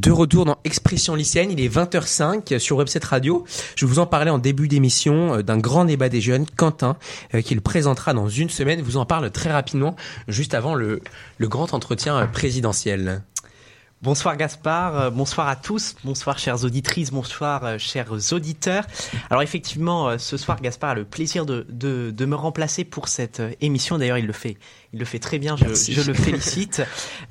De retour dans Expression lycéenne, il est 20h05 sur Webset Radio. Je vous en parlais en début d'émission euh, d'un grand débat des jeunes, Quentin, euh, qui le présentera dans une semaine. Vous en parle très rapidement, juste avant le, le grand entretien euh, présidentiel. Bonsoir Gaspard, euh, bonsoir à tous, bonsoir chères auditrices, bonsoir euh, chers auditeurs. Alors effectivement, euh, ce soir Gaspard a le plaisir de, de, de me remplacer pour cette émission. D'ailleurs, il le fait, il le fait très bien. Je, je le félicite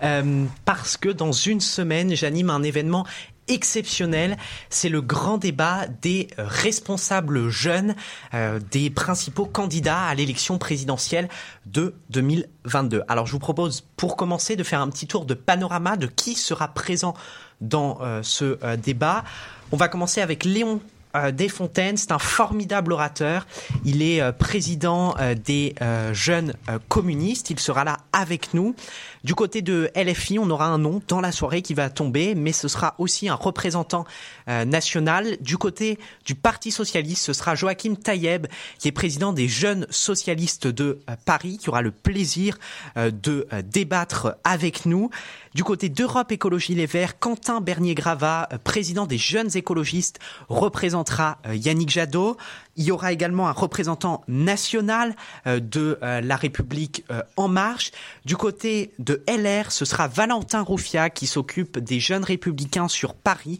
euh, parce que dans une semaine, j'anime un événement exceptionnel. C'est le grand débat des responsables jeunes, euh, des principaux candidats à l'élection présidentielle de 2022. Alors je vous propose pour commencer de faire un petit tour de panorama de qui sera présent dans euh, ce euh, débat. On va commencer avec Léon euh, Desfontaines, c'est un formidable orateur. Il est euh, président euh, des jeunes communistes. Il sera là avec nous. Du côté de LFI, on aura un nom dans la soirée qui va tomber, mais ce sera aussi un représentant euh, national. Du côté du Parti socialiste, ce sera Joachim Taïeb, qui est président des jeunes socialistes de euh, Paris, qui aura le plaisir euh, de débattre avec nous. Du côté d'Europe Écologie Les Verts, Quentin Bernier-Grava, euh, président des jeunes écologistes, représentera Yannick Jadot. Il y aura également un représentant national euh, de euh, la République euh, En Marche. Du côté de LR, ce sera Valentin Rouffia qui s'occupe des jeunes républicains sur Paris,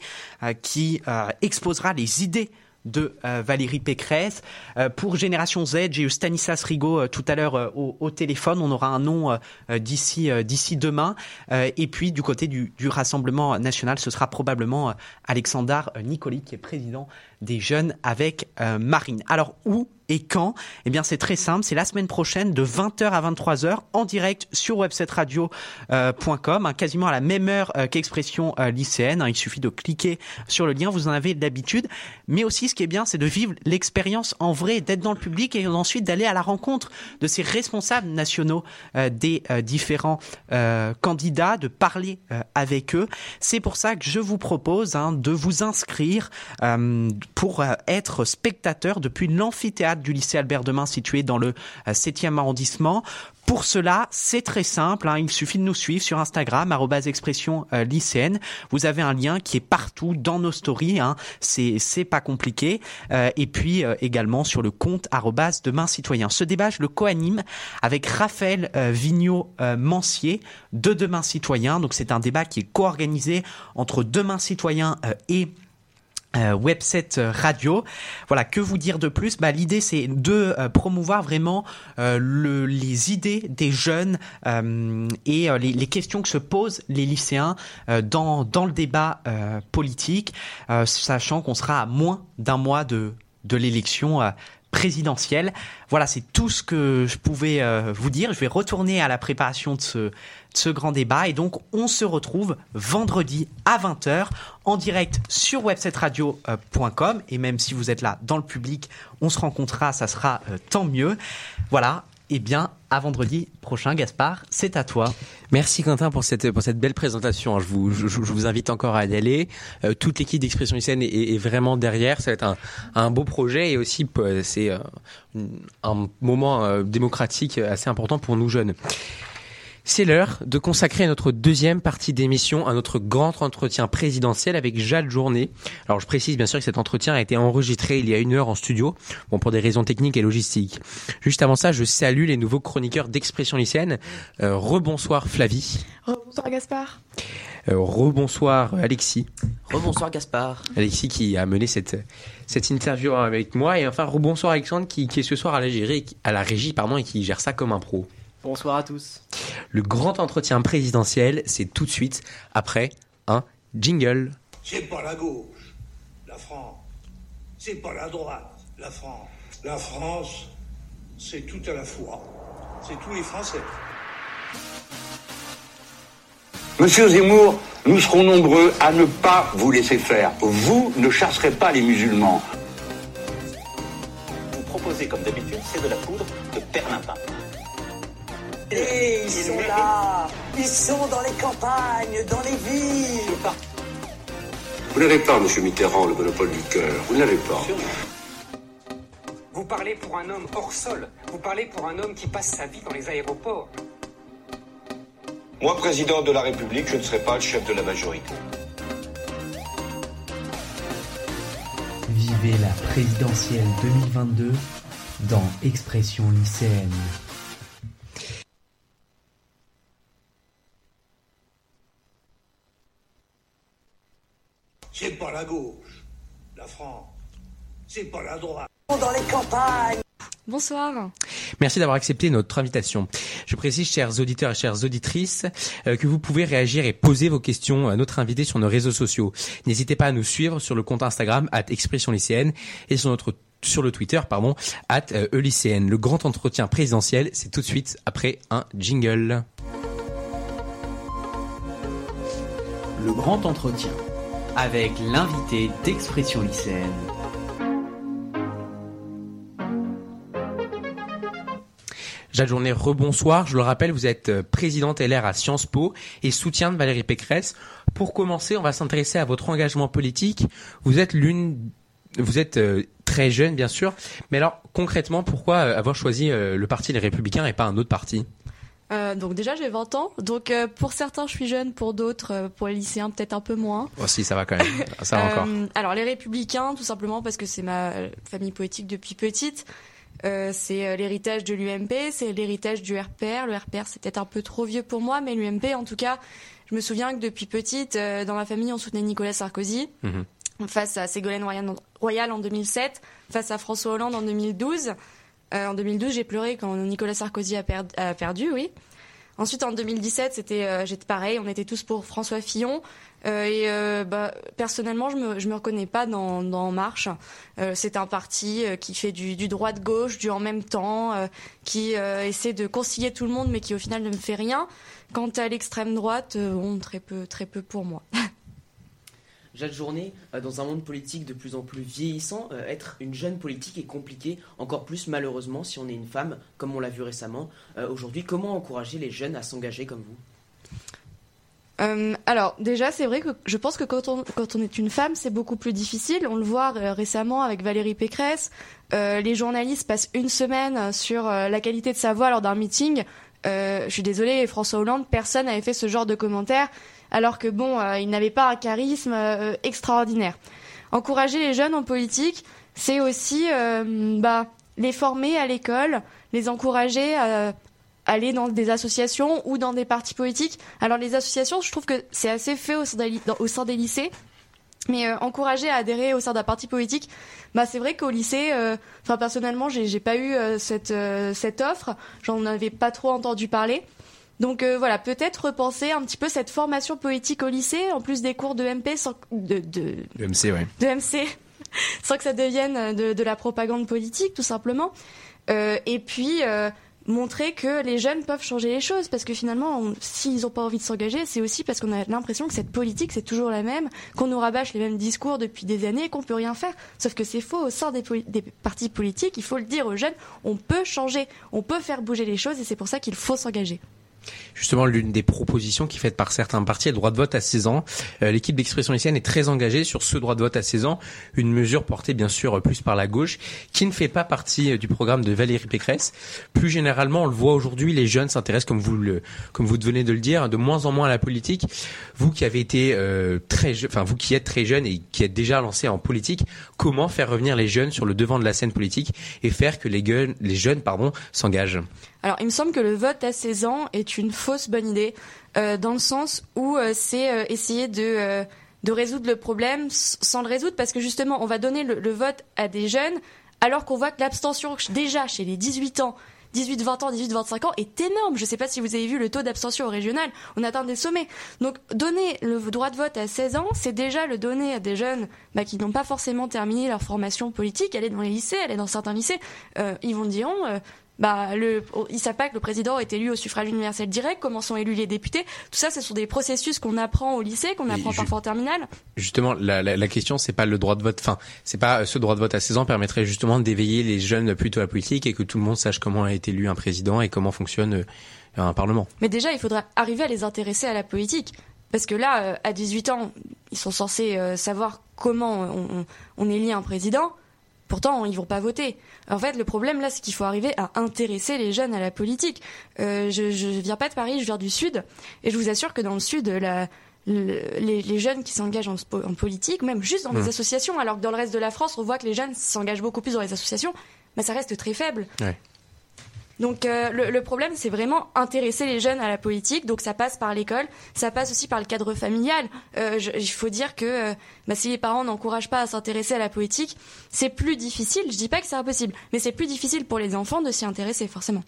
qui exposera les idées de Valérie Pécresse. Pour Génération Z, j'ai eu Stanislas Rigaud tout à l'heure au, téléphone. On aura un nom d'ici demain. Et puis du côté du, du Rassemblement national, ce sera probablement Alexandre Nicoli qui est président des jeunes avec euh, Marine. Alors où et quand? Eh bien, c'est très simple. C'est la semaine prochaine de 20h à 23h en direct sur websetradio.com, hein, quasiment à la même heure euh, qu'Expression euh, lycéenne. hein. il suffit de cliquer sur le lien. Vous en avez d'habitude. Mais aussi, ce qui est bien, c'est de vivre l'expérience en vrai, d'être dans le public et ensuite d'aller à la rencontre de ces responsables nationaux euh, des euh, différents euh, candidats, de parler euh, avec eux. C'est pour ça que je vous propose hein, de vous inscrire euh, pour euh, être spectateur depuis l'amphithéâtre du lycée Albert Demain situé dans le euh, 7e arrondissement. Pour cela, c'est très simple. hein, il suffit de nous suivre sur Instagram, expression euh, lycéenne. Vous avez un lien qui est partout dans nos stories. Hein, c'est c'est pas compliqué. Euh, et puis euh, également sur le compte arobase demain citoyen. Ce débat, je le co-anime avec Raphaël euh, Vigneault euh, Mancier de Demain Citoyen. Donc c'est un débat qui est co-organisé entre Demain Citoyen euh, et euh, Webset euh, Radio. Voilà, que vous dire de plus? Bah, L'idée, c'est de euh, promouvoir vraiment euh, le, les idées des jeunes et les, les questions que se posent les lycéens dans, dans le débat politique, sachant qu'on sera à moins d'un mois de, de l'élection présidentielle. Voilà, c'est tout ce que je pouvais euh, vous dire. Je vais retourner à la préparation de ce, grand débat et donc on se retrouve vendredi à 20h en direct sur websetradio.com et même si vous êtes là dans le public, on se rencontrera, ça sera euh, tant mieux. Voilà, et bien à vendredi prochain Gaspard, c'est à toi. Merci Quentin pour cette pour cette belle présentation. Je vous je, vous invite encore à y aller. Euh, toute l'équipe d'Expression lycéenne est, vraiment derrière. Ça va être un, un beau projet et aussi euh, c'est euh, un moment démocratique assez important pour nous jeunes. C'est l'heure de consacrer notre deuxième partie d'émission à notre grand entretien présidentiel avec Jade Journet. Alors je précise bien sûr que cet entretien a été enregistré il y a une heure en studio, bon pour des raisons techniques et logistiques. Juste avant ça, je salue les nouveaux chroniqueurs d'Expression lycéenne. Euh, rebonsoir Flavie. Bonsoir Gaspard. Euh, rebonsoir Alexis. Rebonsoir Gaspard. Alexis qui a mené cette cette interview avec moi et enfin rebonsoir Alexandre qui, qui est ce soir à la, gérer, à la régie pardon et qui gère ça comme un pro. Bonsoir à tous. Le grand entretien présidentiel, c'est tout de suite après un jingle. C'est pas la gauche, la France. C'est pas la droite, la France. La France, c'est tout à la fois. C'est tous les Français. Monsieur Zemmour, nous serons nombreux à ne pas vous laisser faire. Vous ne chasserez pas les musulmans. Vous proposez, comme d'habitude, c'est de la poudre de perlimpin. Et ils sont là, ils sont dans les campagnes, dans les villes. Vous n'avez pas, Monsieur Mitterrand, le monopole du cœur. Vous ne l'avez pas. Vous parlez pour un homme hors sol. Vous parlez pour un homme qui passe sa vie dans les aéroports. Moi, président de la République, je ne serai pas le chef de la majorité. Vivez la présidentielle 2022 dans Expression lycéenne. La gauche, la France. C'est pas la droite. Dans les campagnes. Bonsoir. Merci d'avoir accepté notre invitation. Je précise, chers auditeurs et chères auditrices, euh, que vous pouvez réagir et poser vos questions à notre invité sur nos réseaux sociaux. N'hésitez pas à nous suivre sur le compte Instagram at expression lycéenne et sur notre sur le Twitter, pardon, at euh, lycéenne. Le grand entretien présidentiel, c'est tout de suite après un jingle. Le grand entretien avec l'invité d'Expression lycéenne. Jade Journée, rebonsoir. Je le rappelle, vous êtes euh, présidente LR à Sciences Po et soutien de Valérie Pécresse. Pour commencer, on va s'intéresser à votre engagement politique. Vous êtes l'une, vous êtes euh, très jeune, bien sûr. Mais alors, concrètement, pourquoi euh, avoir choisi le parti Les Républicains et pas un autre parti? Euh, donc déjà j'ai 20 ans, donc euh, pour certains je suis jeune, pour d'autres, euh, pour les lycéens peut-être un peu moins. Oh si ça va quand même, ça va encore. Alors les républicains tout simplement parce que c'est ma famille politique depuis petite. c'est l'héritage de l'UMP, c'est l'héritage du RPR. Le RPR c'est peut-être un peu trop vieux pour moi, mais l'UMP en tout cas, je me souviens que depuis petite, dans ma famille on soutenait Nicolas Sarkozy. Mhm. Face à Ségolène Royal en 2007, face à François Hollande en 2012. Euh, en 2012, j'ai pleuré quand Nicolas Sarkozy a, perdu, oui. Ensuite, en 2017, c'était euh, j'étais pareil, on était tous pour François Fillon. Euh, et bah, personnellement, je me, je me reconnais pas dans, dans Marche. c'est un parti qui fait du, du droit de gauche, du en même temps, qui essaie de concilier tout le monde, mais qui au final ne me fait rien. Quant à l'extrême droite, on très peu, très peu pour moi. Jade Journée, euh, dans un monde politique de plus en plus vieillissant, euh, être une jeune politique est compliqué, encore plus malheureusement si on est une femme, comme on l'a vu récemment. Euh, aujourd'hui, comment encourager les jeunes à s'engager comme vous? Alors déjà c'est vrai que je pense que quand on, quand on est une femme c'est beaucoup plus difficile. On le voit récemment avec Valérie Pécresse. les journalistes passent une semaine sur la qualité de sa voix lors d'un meeting. je suis désolée François Hollande, personne n'avait fait ce genre de commentaires alors que bon, euh, il n'avait pas un charisme euh, extraordinaire. Encourager les jeunes en politique, c'est aussi euh, bah, les former à l'école, les encourager à aller dans des associations ou dans des partis politiques. Alors les associations, je trouve que c'est assez fait au sein des, lycées. Mais encourager à adhérer au sein d'un parti politique, bah c'est vrai qu'au lycée, enfin personnellement, j'ai pas eu cette cette offre, j'en avais pas trop entendu parler. Donc euh, voilà, peut-être repenser un petit peu cette formation politique au lycée, en plus des cours de MP, sans, de, de, MC, ouais. de MC, sans que ça devienne de, de, la propagande politique, tout simplement. Euh, et puis euh, montrer que les jeunes peuvent changer les choses, parce que finalement, s'ils n'ont pas envie de s'engager, c'est aussi parce qu'on a l'impression que cette politique c'est toujours la même, qu'on nous rabâche les mêmes discours depuis des années, qu'on peut rien faire. Sauf que c'est faux au sein des, des partis politiques. Il faut le dire aux jeunes, on peut changer, on peut faire bouger les choses, et c'est pour ça qu'il faut s'engager. Justement, l'une des propositions qui est faite par certains partis est le droit de vote à 16 ans. Euh, l'équipe d'expression lycéenne est très engagée sur ce droit de vote à 16 ans, une mesure portée bien sûr plus par la gauche, qui ne fait pas partie euh, du programme de Valérie Pécresse. Plus généralement, on le voit aujourd'hui, les jeunes s'intéressent, comme vous le, venez de le dire, de moins en moins à la politique. Vous qui avez été euh, très, enfin vous qui êtes très jeune et qui êtes déjà lancé en politique, comment faire revenir les jeunes sur le devant de la scène politique et faire que les, les jeunes, pardon, s'engagent? Alors, il me semble que le vote à 16 ans est une fausse bonne idée, euh, dans le sens où euh, c'est euh, essayer de, de résoudre le problème sans le résoudre, parce que justement, on va donner le, vote à des jeunes, alors qu'on voit que l'abstention, déjà chez les 18 ans, 18, 20 ans, 18, 25 ans est énorme. Je ne sais pas si vous avez vu le taux d'abstention au régional. On atteint des sommets. Donc, donner le droit de vote à 16 ans, c'est déjà le donner à des jeunes bah, qui n'ont pas forcément terminé leur formation politique. Aller dans les lycées, aller dans certains lycées. ils vont dire, bah, le, il savent pas que le président est élu au suffrage universel direct, comment sont élus les députés. Tout ça, ce sont des processus qu'on apprend au lycée, qu'on apprend parfois en terminale. Justement, la, la, la question, c'est pas le droit de vote. Enfin, c'est pas ce droit de vote à 16 ans permettrait justement d'éveiller les jeunes plutôt à la politique et que tout le monde sache comment a été élu un président et comment fonctionne euh, un parlement. Mais déjà, il faudra arriver à les intéresser à la politique. Parce que là, euh, à 18 ans, ils sont censés euh, savoir comment on, on élit un président. Pourtant, ils vont pas voter. En fait, le problème là, c'est qu'il faut arriver à intéresser les jeunes à la politique. Euh, je, je viens pas de Paris, je viens du sud, et je vous assure que dans le sud, la, les, les, jeunes qui s'engagent en, en, politique, même juste dans les mmh. associations, alors que dans le reste de la France, on voit que les jeunes s'engagent beaucoup plus dans les associations, mais ça reste très faible. Ouais. Donc euh, le, le, problème, c'est vraiment intéresser les jeunes à la politique. Donc ça passe par l'école, ça passe aussi par le cadre familial. Euh, il faut dire que euh, bah, si les parents n'encouragent pas à s'intéresser à la politique, c'est plus difficile. Je dis pas que c'est impossible, mais c'est plus difficile pour les enfants de s'y intéresser forcément.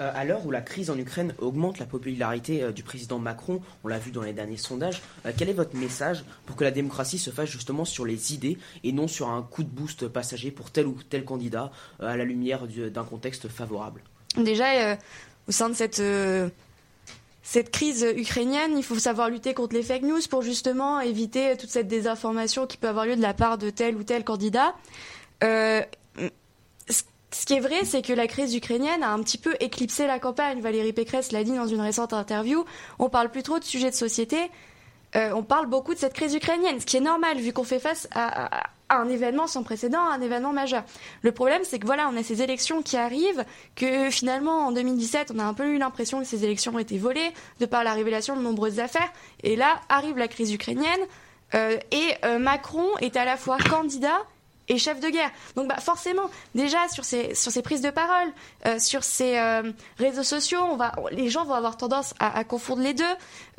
Euh, à l'heure où la crise en Ukraine augmente la popularité euh, du président Macron, on l'a vu dans les derniers sondages, euh, quel est votre message pour que la démocratie se fasse justement sur les idées et non sur un coup de boost passager pour tel ou tel candidat à la lumière d'un contexte favorable? Déjà, au sein de cette cette crise ukrainienne, il faut savoir lutter contre les fake news pour justement éviter toute cette désinformation qui peut avoir lieu de la part de tel ou tel candidat. Ce qui est vrai, c'est que la crise ukrainienne a un petit peu éclipsé la campagne. Valérie Pécresse l'a dit dans une récente interview. On parle plus trop de sujets de société. Euh, on parle beaucoup de cette crise ukrainienne, ce qui est normal vu qu'on fait face à, un événement sans précédent, un événement majeur. Le problème, c'est que voilà, on a ces élections qui arrivent, que finalement en 2017, on a un peu eu l'impression que ces élections ont été volées de par la révélation de nombreuses affaires. Et là arrive la crise ukrainienne. Euh, et euh, Macron est à la fois candidat et chef de guerre. Donc bah, forcément, déjà sur ces, sur ces prises de parole, euh, sur ces euh, réseaux sociaux, les gens vont avoir tendance à confondre les deux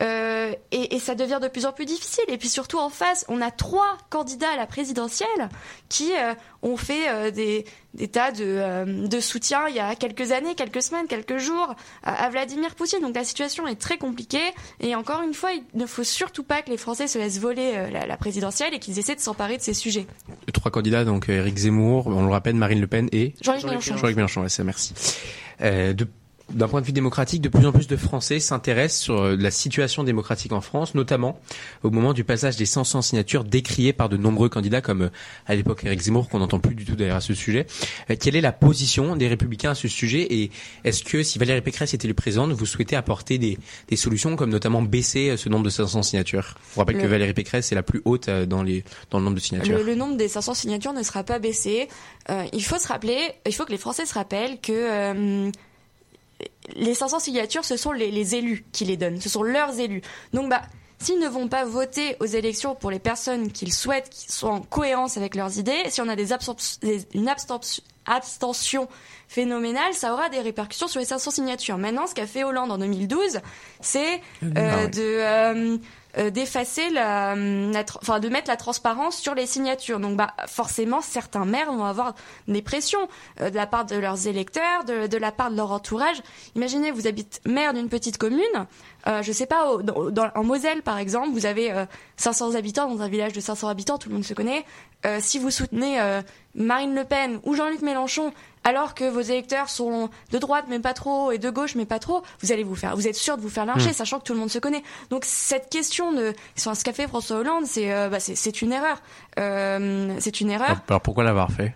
euh, et, et, ça devient de plus en plus difficile. Et puis surtout en face, on a trois candidats à la présidentielle qui euh, ont fait euh, des, des, tas de, de soutien il y a quelques années, quelques semaines, quelques jours à, Vladimir Poutine. Donc la situation est très compliquée et encore une fois, il ne faut surtout pas que les Français se laissent voler la, la présidentielle et qu'ils essaient de s'emparer de ces sujets. Trois candidats donc Éric Zemmour, on le rappelle, Marine Le Pen et Jean-Luc Mélenchon. Jean-Luc Mélenchon, ouais, merci. De d'un point de vue démocratique, de plus en plus de Français s'intéressent sur euh, la situation démocratique en France, notamment au moment du passage des 500 signatures décriées par de nombreux candidats, comme euh, à l'époque Éric Zemmour, qu'on n'entend plus du tout d'ailleurs à ce sujet. Euh, quelle est la position des Républicains à ce sujet et est-ce que si Valérie Pécresse était le président, vous souhaitez apporter des, des solutions comme notamment baisser ce nombre de 500 signatures? Je vous rappelle que Valérie Pécresse est la plus haute dans, les, dans le nombre de signatures. Le, nombre des 500 signatures ne sera pas baissé. Euh, il faut se rappeler, il faut que les Français se rappellent que euh, les 500 signatures, ce sont les, élus qui les donnent, ce sont leurs élus. Donc, bah, s'ils ne vont pas voter aux élections pour les personnes qu'ils souhaitent, qui sont en cohérence avec leurs idées, si on a des, une abstention phénoménale, ça aura des répercussions sur les 500 signatures. Maintenant, ce qu'a fait Hollande en 2012, c'est euh, ah de euh, d'effacer la, enfin de mettre la transparence sur les signatures. Donc bah forcément certains maires vont avoir des pressions euh, de la part de leurs électeurs, de, de, la part de leur entourage. Imaginez vous habitez maire d'une petite commune, euh, je sais pas en Moselle par exemple, vous avez 500 euh, habitants dans un village de 500 habitants, tout le monde se connaît. si vous soutenez Marine Le Pen ou Jean-Luc Mélenchon alors que vos électeurs sont de droite mais pas trop et de gauche mais pas trop, vous allez vous faire, vous êtes sûr de vous faire lyncher, hmm. sachant que tout le monde se connaît. Donc cette question de ce qu'a fait François Hollande, c'est euh, bah, c'est une erreur. Euh, c'est une erreur. Alors pourquoi l'avoir fait?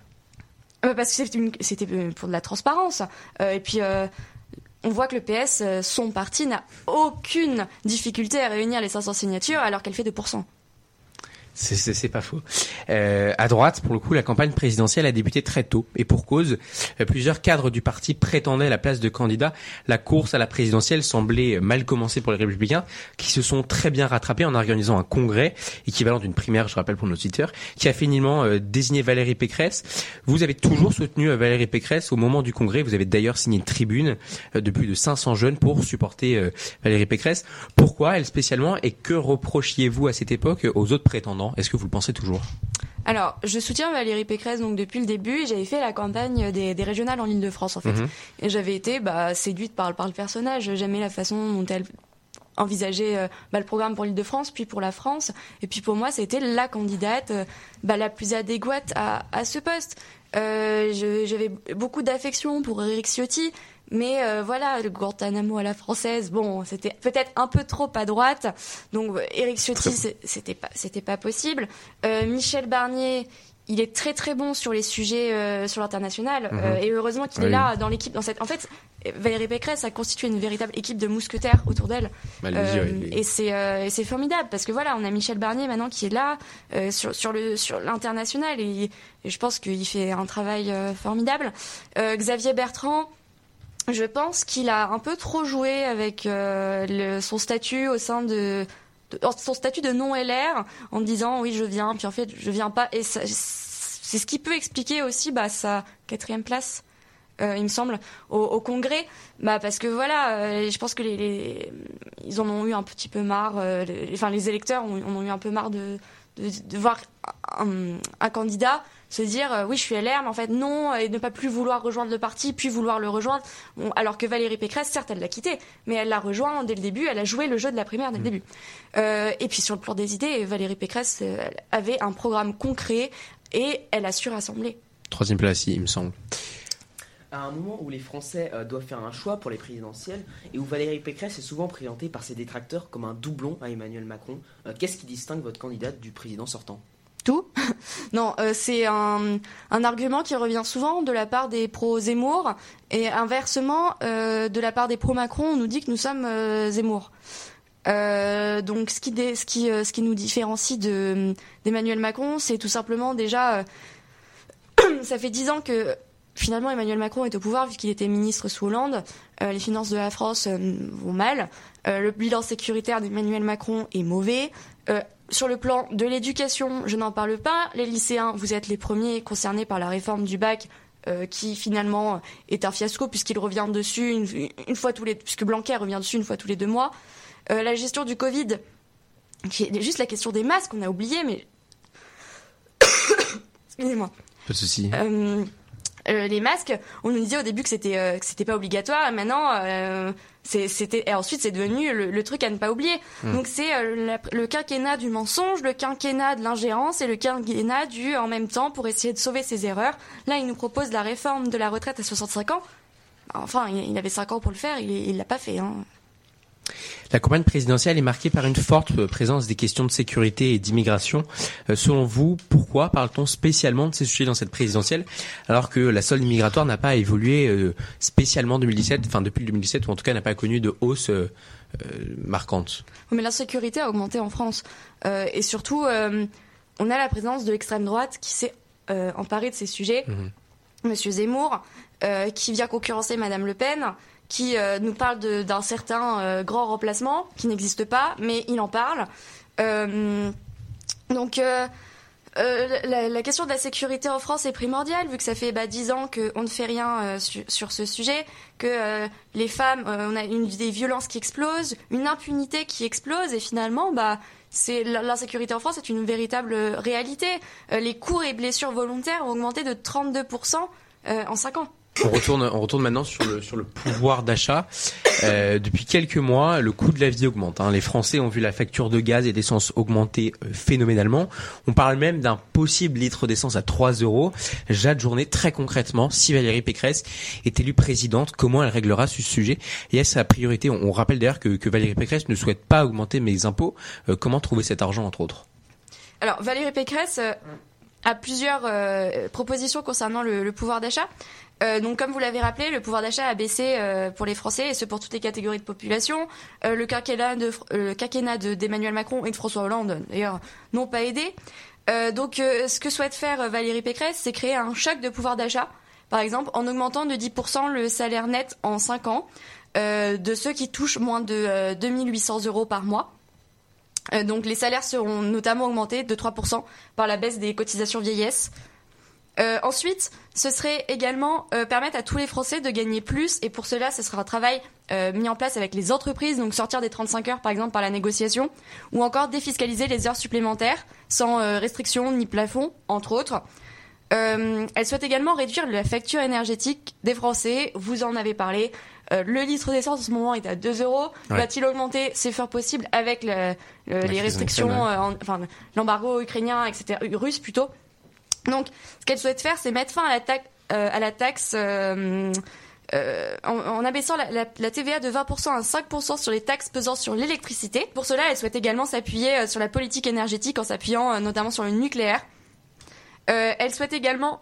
Euh, Parce que c'était pour de la transparence. et puis on voit que le PS, son parti, n'a aucune difficulté à réunir les 500 signatures alors qu'elle fait 2%. C'est pas faux. Euh, à droite, pour le coup, la campagne présidentielle a débuté très tôt et pour cause, euh, plusieurs cadres du parti prétendaient la place de candidat. La course à la présidentielle semblait mal commencer pour les Républicains, qui se sont très bien rattrapés en organisant un congrès équivalent d'une primaire, je rappelle pour nos auditeurs, qui a finalement euh, désigné Valérie Pécresse. Vous avez toujours soutenu euh, Valérie Pécresse au moment du congrès. Vous avez d'ailleurs signé une tribune de plus de 500 jeunes pour supporter Valérie Pécresse. Pourquoi elle spécialement et que reprochiez-vous à cette époque aux autres prétendants? Est-ce que vous le pensez toujours? Alors, je soutiens Valérie Pécresse donc depuis le début. J'avais fait la campagne des, régionales en Ile-de-France en fait, mhm. et j'avais été bah, séduite par, par le personnage. J'aimais la façon dont elle envisageait euh, bah, le programme pour l'Île-de-France, puis pour la France. Et puis pour moi, c'était la candidate euh, bah, la plus adéquate à, à ce poste. Euh, j'avais beaucoup d'affection pour Eric Ciotti, mais euh, voilà, le Guantanamo à la française, bon, c'était peut-être un peu trop à droite. Donc Éric Ciotti, c'était pas, c'était pas possible. Euh, Michel Barnier, il est très très bon sur les sujets euh, sur l'international mhm. et heureusement qu'il est là dans l'équipe. Dans cette, en fait, Valérie Pécresse a constitué une véritable équipe de mousquetaires autour d'elle. Bah, et c'est c'est formidable parce que voilà, on a Michel Barnier maintenant qui est là sur sur le sur l'international et, et, je pense qu'il fait un travail formidable. Xavier Bertrand je pense qu'il a un peu trop joué avec euh, son statut au sein de son statut de non LR en disant oui je viens, puis en fait je viens pas. Et c'est ce qui peut expliquer aussi bah, sa quatrième place. Euh, il me semble, au, Congrès, bah parce que voilà, euh, je pense que les, en ont eu un petit peu marre, enfin les électeurs en ont, eu un peu marre de, de, voir un, candidat se dire euh, oui je suis LR mais en fait non et ne pas plus vouloir rejoindre le parti puis vouloir le rejoindre. Alors que Valérie Pécresse certes elle l'a quitté mais elle l'a rejoint dès le début elle a joué le jeu de la primaire dès le mmh. début. Euh, et puis sur le plan des idées Valérie Pécresse euh, avait un programme concret et elle a su rassembler troisième place il me semble. À un moment où les Français doivent faire un choix pour les présidentielles et où Valérie Pécresse est souvent présentée par ses détracteurs comme un doublon à Emmanuel Macron, qu'est-ce qui distingue votre candidate du président sortant? Tout. non, euh, c'est un, argument qui revient souvent de la part des pro-Zemmour et inversement, euh, de la part des pro-Macron, on nous dit que nous sommes euh, Zemmour. donc ce qui, nous différencie d'Emmanuel Macron, c'est tout simplement déjà, ça fait dix ans que finalement Emmanuel Macron est au pouvoir vu qu'il était ministre sous Hollande. les finances de la France vont mal. le bilan sécuritaire d'Emmanuel Macron est mauvais sur le plan de l'éducation, je n'en parle pas. Les lycéens, vous êtes les premiers concernés par la réforme du bac. Euh, qui finalement est un fiasco puisqu'il revient dessus une, fois tous les puisque Blanquer revient dessus une fois tous les deux mois. Euh, la gestion du Covid, qui est juste la question des masques, on a oublié, mais excusez-moi. Pas de souci. Euh, les masques, on nous disait au début que c'était que c'était pas obligatoire, et maintenant c'était et ensuite c'est devenu le, truc à ne pas oublier. Hmm. Donc c'est euh, le quinquennat du mensonge, le quinquennat de l'ingérence et le quinquennat du en même temps pour essayer de sauver ses erreurs. Là, il nous propose la réforme de la retraite à 65 ans. Enfin, il, avait 5 ans pour le faire, il l'a pas fait. Hein. La campagne présidentielle est marquée par une forte présence des questions de sécurité et d'immigration. Euh, selon vous, pourquoi parle-t-on spécialement de ces sujets dans cette présidentielle alors que la solde migratoire n'a pas évolué euh, spécialement en 2017, enfin depuis 2017 ou en tout cas n'a pas connu de hausse euh, marquante? Mais la sécurité a augmenté en France et surtout on a la présence de l'extrême droite qui s'est emparée de ces sujets. Mhm. Monsieur Zemmour, qui vient concurrencer Madame Le Pen, qui euh, nous parle d'un certain euh, grand remplacement qui n'existe pas, mais il en parle. Euh, donc la, question de la sécurité en France est primordiale, vu que ça fait bah, 10 ans qu'on ne fait rien sur ce sujet, que les femmes, on a une, des violences qui explosent, une impunité qui explose, et finalement, bah, c'est l'insécurité en France est une véritable réalité. les coups et blessures volontaires ont augmenté de 32% en 5 ans. On retourne, on retourne maintenant sur le, sur le pouvoir d'achat. Euh, depuis quelques mois, le coût de la vie augmente. Hein. Les Français ont vu la facture de gaz et d'essence augmenter euh, phénoménalement. On parle même d'un possible litre d'essence à 3 euros. Jade Journée, très concrètement, si Valérie Pécresse est élue présidente, comment elle réglera ce sujet? Et est-ce sa priorité? On, rappelle d'ailleurs que, Valérie Pécresse ne souhaite pas augmenter mes impôts. Euh, comment trouver cet argent, entre autres? Alors, Valérie Pécresse... a plusieurs propositions concernant le, pouvoir d'achat. Euh, donc, comme vous l'avez rappelé, le pouvoir d'achat a baissé euh, pour les Français et ce pour toutes les catégories de population. Euh, le quinquennat de le d'Emmanuel Macron et de François Hollande, d'ailleurs, n'ont pas aidé. donc, ce que souhaite faire Valérie Pécresse, c'est créer un choc de pouvoir d'achat, par exemple, en augmentant de 10% le salaire net en 5 ans de ceux qui touchent moins de 2800 euros par mois. Donc, les salaires seront notamment augmentés de 3% par la baisse des cotisations vieillesse. Euh, ensuite, ce serait également euh, permettre à tous les Français de gagner plus, et pour cela, ce sera un travail euh, mis en place avec les entreprises, donc sortir des 35 heures par exemple par la négociation, ou encore défiscaliser les heures supplémentaires sans restriction ni plafond, entre autres. elle souhaite également réduire la facture énergétique des Français. Vous en avez parlé. Le litre d'essence en ce moment est à 2 euros. Va-t-il augmenter? C'est fort possible avec les restrictions, enfin l'embargo ukrainien, etc. Russe plutôt. Donc, ce qu'elle souhaite faire, c'est mettre fin à la, euh, à la taxe euh, euh, en, abaissant la, TVA de 20% à 5% sur les taxes pesant sur l'électricité. Pour cela, elle souhaite également s'appuyer sur la politique énergétique en s'appuyant notamment sur le nucléaire. elle souhaite également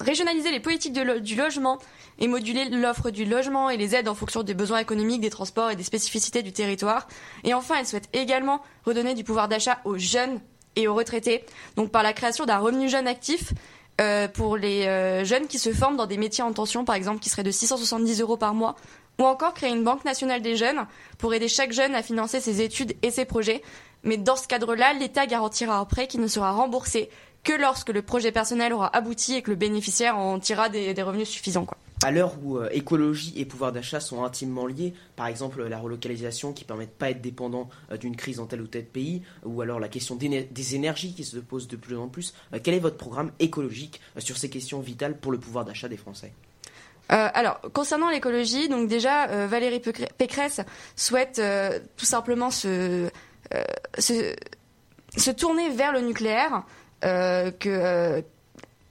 régionaliser les politiques du logement et moduler l'offre du logement et les aides en fonction des besoins économiques, des transports et des spécificités du territoire. Et enfin, elle souhaite également redonner du pouvoir d'achat aux jeunes et aux retraités, donc par la création d'un revenu jeune actif euh, pour les euh, jeunes qui se forment dans des métiers en tension, par exemple, qui seraient de 670 euros par mois ou encore créer une banque nationale des jeunes pour aider chaque jeune à financer ses études et ses projets. Mais dans ce cadre-là, l'État garantira un prêt qui ne sera remboursé que lorsque le projet personnel aura abouti et que le bénéficiaire en tirera des, des revenus suffisants. Quoi. À l'heure où euh, écologie et pouvoir d'achat sont intimement liés, par exemple la relocalisation qui permet de pas être dépendant euh, d'une crise dans tel ou tel pays, ou alors la question des énergies qui se pose de plus en plus, euh, quel est votre programme écologique sur ces questions vitales pour le pouvoir d'achat des Français? Euh, alors, concernant l'écologie, donc déjà, euh, Valérie Pécresse- souhaite euh, tout simplement se, se, se tourner vers le nucléaire que euh,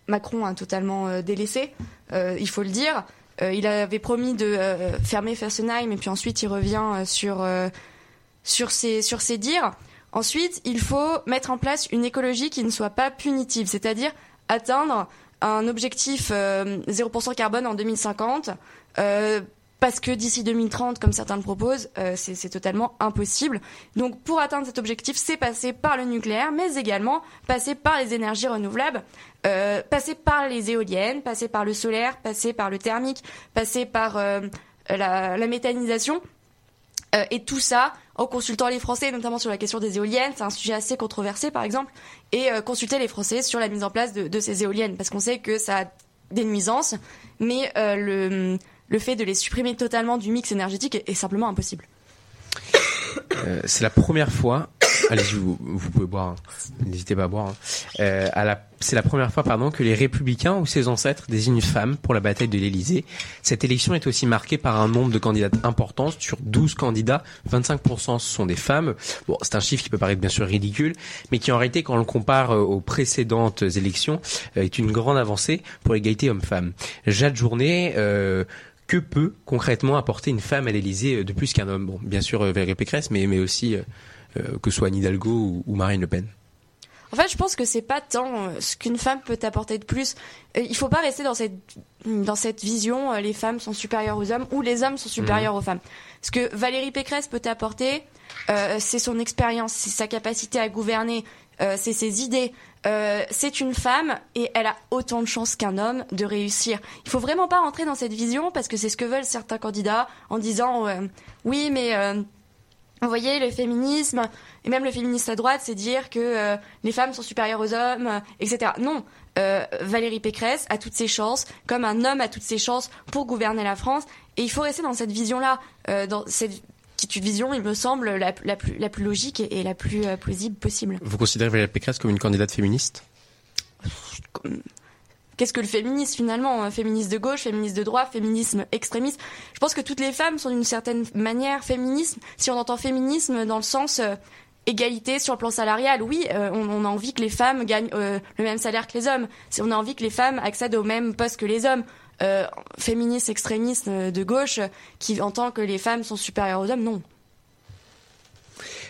Macron a totalement euh, délaissé, euh, il faut le dire. Euh, il avait promis de euh, fermer Fessenheim et puis ensuite il revient euh, sur, euh, sur, ses, sur ses dires. Ensuite, il faut mettre en place une écologie qui ne soit pas punitive, c'est-à-dire atteindre un objectif euh, 0% carbone en 2050, euh, parce que d'ici 2030, comme certains le proposent, euh, c'est totalement impossible. Donc pour atteindre cet objectif, c'est passer par le nucléaire, mais également passer par les énergies renouvelables, euh, passer par les éoliennes, passer par le solaire, passer par le thermique, passer par euh, la, la méthanisation. Euh, et tout ça en consultant les Français, notamment sur la question des éoliennes. C'est un sujet assez controversé, par exemple. Et euh, consulter les Français sur la mise en place de, de ces éoliennes. Parce qu'on sait que ça a des nuisances, mais euh, le, le fait de les supprimer totalement du mix énergétique est, simplement impossible. Euh, c'est la première fois. Allez-y, vous, vous pouvez boire. hein. N'hésitez pas à boire. hein. Euh, c'est la première fois, pardon, que les Républicains ou ses ancêtres désignent une femme pour la bataille de l'Élysée. Cette élection est aussi marquée par un nombre de candidats important. Sur 12 candidats, 25% sont des femmes. Bon, c'est un chiffre qui peut paraître bien sûr ridicule, mais qui en réalité, quand on le compare euh, aux précédentes élections, est une grande avancée pour l'égalité homme-femme. Jade. Euh, que peut concrètement apporter une femme à l'Élysée euh, de plus qu'un homme? Bon, bien sûr euh, Valérie Pécresse, mais mais aussi euh, que ce soit Anne Hidalgo ou, ou Marine Le Pen. En fait, je pense que c'est pas tant ce qu'une femme peut apporter de plus. Il faut pas rester dans cette dans cette vision les femmes sont supérieures aux hommes ou les hommes sont supérieurs aux femmes. Ce que Valérie Pécresse peut apporter, euh, c'est son expérience, c'est sa capacité à gouverner, euh, c'est ses idées. Euh, c'est une femme et elle a autant de chances qu'un homme de réussir. Il faut vraiment pas rentrer dans cette vision parce que c'est ce que veulent certains candidats en disant euh, oui mais euh, vous voyez, le féminisme, et même le féministe à droite, c'est dire que euh, les femmes sont supérieures aux hommes, etc. Non, Valérie Pécresse a toutes ses chances, comme un homme a toutes ses chances pour gouverner la France, et il faut rester dans cette vision-là, dans cette qui est une vision, il me semble, la, la plus, la plus logique et, et la plus euh, plausible possible. Vous considérez Valérie Pécresse comme une candidate féministe? Qu'est-ce que le féminisme finalement? Féministe de gauche, féministe de droite, féminisme extrémiste? Je pense que toutes les femmes sont d'une certaine manière féminisme. Si on entend féminisme dans le sens euh, égalité sur le plan salarial, oui, euh, on, on a envie que les femmes gagnent euh, le même salaire que les hommes. Si on a envie que les femmes accèdent au même poste que les hommes. Euh, féministe extrémiste euh, de gauche qui entend que les femmes sont supérieures aux hommes, non.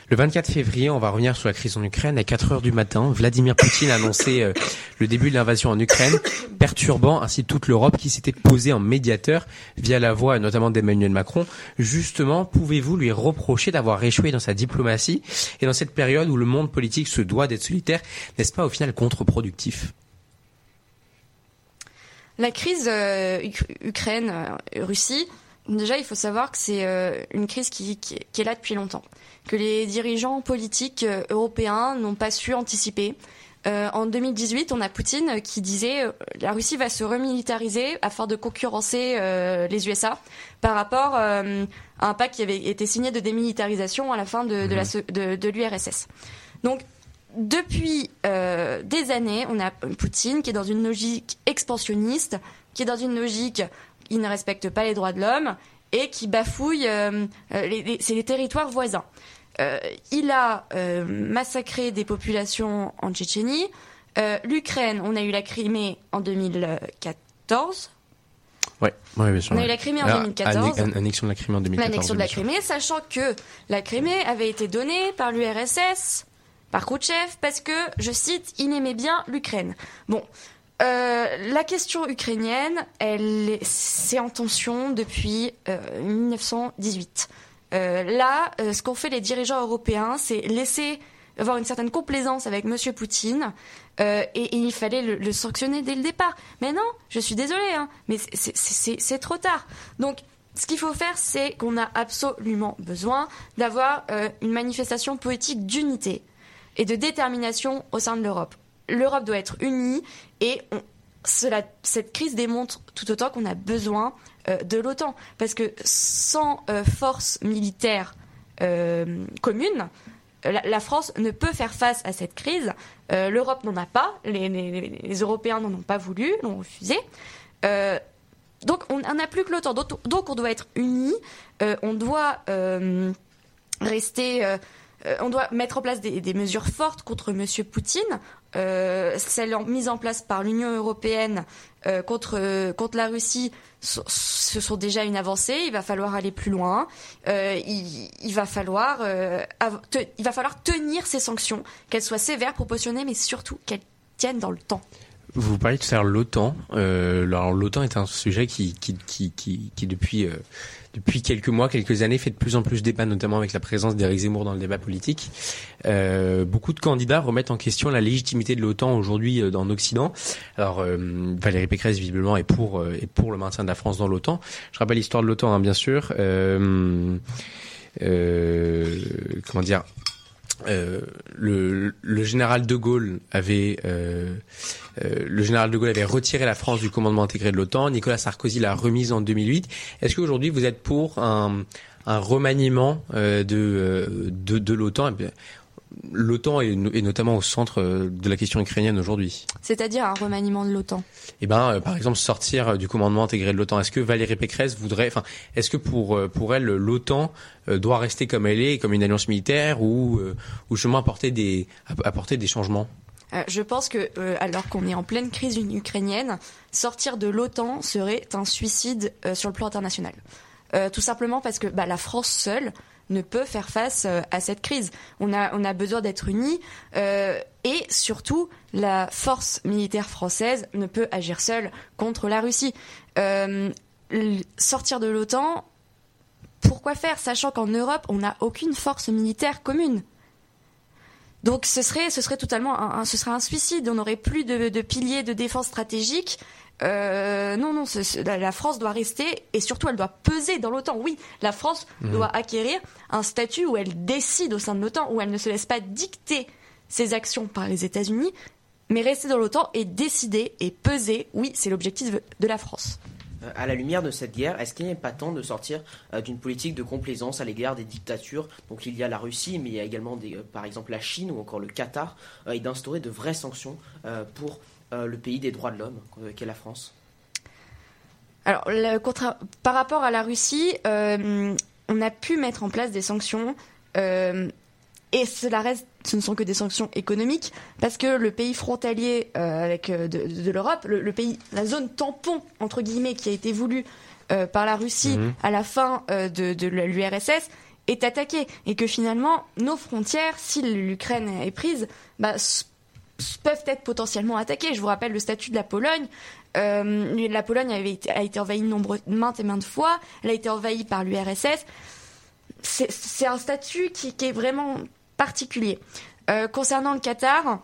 Le 24 février, on va revenir sur la crise en Ukraine. À 4 heures du matin, Vladimir Poutine a annoncé euh, le début de l'invasion en Ukraine, perturbant ainsi toute l'Europe qui s'était posée en médiateur via la voix notamment d'Emmanuel Macron. Justement, pouvez-vous lui reprocher d'avoir échoué dans sa diplomatie et dans cette période où le monde politique se doit d'être solitaire, n'est-ce pas au final contre-productif? La crise euh, Uk- Ukraine-Russie, déjà il faut savoir que c'est euh, une crise qui, qui, qui est là depuis longtemps, que les dirigeants politiques euh, européens n'ont pas su anticiper. Euh, en 2018, on a Poutine qui disait euh, la Russie va se remilitariser afin de concurrencer euh, les USA par rapport euh, à un pacte qui avait été signé de démilitarisation à la fin de, de de l'URSS. Donc depuis euh, des années, on a Poutine qui est dans une logique expansionniste, qui est dans une logique qui ne respecte pas les droits de l'homme et qui bafouille euh, euh, les, les- c'est les territoires voisins. Euh, il a euh, massacré des populations en Tchétchénie. Euh, L'Ukraine, on a eu la Crimée en 2014. Ouais, ouais, bien sûr. On a eu la Crimée en Ah, 2014. anne- Annexion de la Crimée en 2014. L'annexion de la. Crimée, sachant que la Crimée avait été donnée par l'URSS, par Khrouchtchev, parce que, je cite, il aimait bien l'Ukraine. Bon, euh, la question ukrainienne, elle, est- c'est en tension depuis euh, 1918. Euh, là, euh, ce qu'ont fait les dirigeants européens, c'est laisser avoir une certaine complaisance avec Monsieur Poutine, et, il fallait le, sanctionner dès le départ. Mais non, je suis désolée, hein, mais c'est- trop tard. Donc, ce qu'il faut faire, c'est qu'on a absolument besoin d'avoir une manifestation politique d'unité et de détermination au sein de l'Europe. L'Europe doit être unie et cela, cette crise démontre tout autant qu'on a besoin euh, de l'OTAN. Parce que sans euh, force militaire euh, commune, la, France ne peut faire face à cette crise. L'Europe n'en a pas, les, Européens n'en ont pas voulu, l'ont refusé. Donc on n'a plus que l'OTAN. Donc, donc, on doit être unis, on doit rester on doit mettre en place des, mesures fortes contre M. Poutine. Euh, celles mises en place par l'Union européenne euh, contre, contre la Russie, ce sont déjà une avancée. Il va falloir aller plus loin. Euh, il, va falloir, il va falloir tenir ces sanctions, qu'elles soient sévères, proportionnées, mais surtout qu'elles tiennent dans le temps. Vous parlez à l'heure l'OTAN. Euh, l'OTAN est un sujet qui, qui, qui, qui, depuis, euh, depuis quelques mois, quelques années, fait de plus en plus débat, notamment avec la présence d'Éric Zemmour dans le débat politique. Euh, beaucoup de candidats remettent en question la légitimité de l'OTAN aujourd'hui euh, en Occident. Alors euh, Valérie Pécresse visiblement est pour euh, est pour le maintien de la France dans l'OTAN. Je rappelle l'histoire de l'OTAN, hein, bien sûr. comment dire? Euh, le, le, général de Gaulle avait euh, euh, le général de Gaulle avait retiré la France du commandement intégré de l'OTAN. Nicolas Sarkozy l'a remise en 2008. Est-ce qu'aujourd'hui vous êtes pour un, un remaniement euh, de, de, de l'OTAN? L'OTAN est, notamment au centre de la question ukrainienne aujourd'hui. C'est-à-dire un remaniement de l'OTAN Eh ben, euh, par exemple, sortir du commandement intégré de l'OTAN. Est-ce que Valérie Pécresse voudrait, enfin, est-ce que pour pour elle, l'OTAN doit rester comme elle est, comme une alliance militaire, ou ou justement apporter des apporter des changements? Euh, je pense que, euh, alors qu'on est en pleine crise ukrainienne, sortir de l'OTAN serait un suicide euh, sur le plan international. tout simplement parce que bah, la France seule ne peut faire face à cette crise. On a, besoin d'être unis et surtout, la force militaire française ne peut agir seule contre la Russie. sortir de l'OTAN, pourquoi faire, sachant qu'en Europe, on n'a aucune force militaire commune? Donc ce serait, totalement, un suicide. On n'aurait plus de, de, piliers de défense stratégique. Euh, non, non, la, la, France doit rester et surtout elle doit peser dans l'OTAN. Oui, la France mmh. doit acquérir un statut où elle décide au sein de l'OTAN, où elle ne se laisse pas dicter ses actions par les États-Unis, mais rester dans l'OTAN et décider et peser. Oui, c'est l'objectif de la France à la lumière de cette guerre, est-ce qu'il n'est pas temps de sortir euh, d'une politique de complaisance à l'égard des dictatures? Donc il y a la Russie, mais il y a également des, euh, par exemple la Chine ou encore le Qatar, euh, et d'instaurer de vraies sanctions euh, pour euh, le pays des droits de l'homme qu'est la France Alors, le, contre, par rapport à la Russie, on a pu mettre en place des sanctions et cela reste, ce ne sont que des sanctions économiques, parce que le pays frontalier euh, avec euh, de, de l'Europe, le, le, pays, la zone tampon entre guillemets qui a été voulue euh, par la Russie mmh. à la fin euh, de, de l'URSS est attaquée et que finalement nos frontières, si l'Ukraine est prise, bah, peuvent être potentiellement attaquées. Je vous rappelle le statut de la Pologne. Euh, la Pologne a été envahie nombre, maintes et maintes fois. Elle a été envahie par l'URSS. C'est un statut qui, qui, est vraiment particulier. Euh, concernant le Qatar,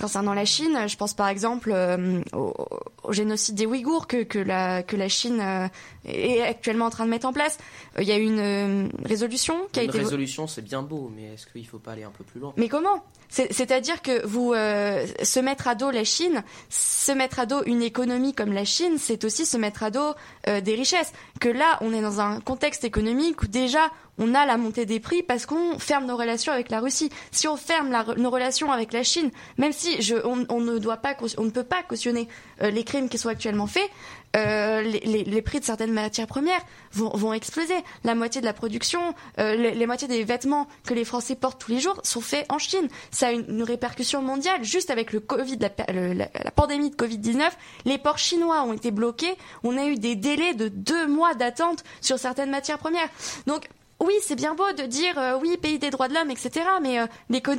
concernant la Chine, je pense par exemple euh, au, au, génocide des Ouïghours que, que, la, que la Chine euh, est actuellement en train de mettre en place. Euh, il y a une résolution qui a une été... Une résolution, c'est bien beau, mais est-ce qu'il ne faut pas aller un peu plus loin? Mais comment? C'est-à-dire que vous se mettre à dos la Chine, se mettre à dos une économie comme la Chine, c'est aussi se mettre à dos des richesses. Que là, on est dans un contexte économique où déjà on a la montée des prix parce qu'on ferme nos relations avec la Russie. Si on ferme nos relations avec la Chine, même si on, ne doit pas, on ne peut pas cautionner euh, les crimes qui sont actuellement faits, euh, les, prix de certaines matières premières vont, exploser. La moitié de la production, euh, les, moitiés des vêtements que les Français portent tous les jours sont faits en Chine. Ça a une, répercussion mondiale. Juste avec le Covid, la, la pandémie de Covid-19, les ports chinois ont été bloqués. On a eu des délais de deux mois d'attente sur certaines matières premières. Donc oui, c'est bien beau de dire euh, oui, pays des droits de l'homme, etc. Mais euh,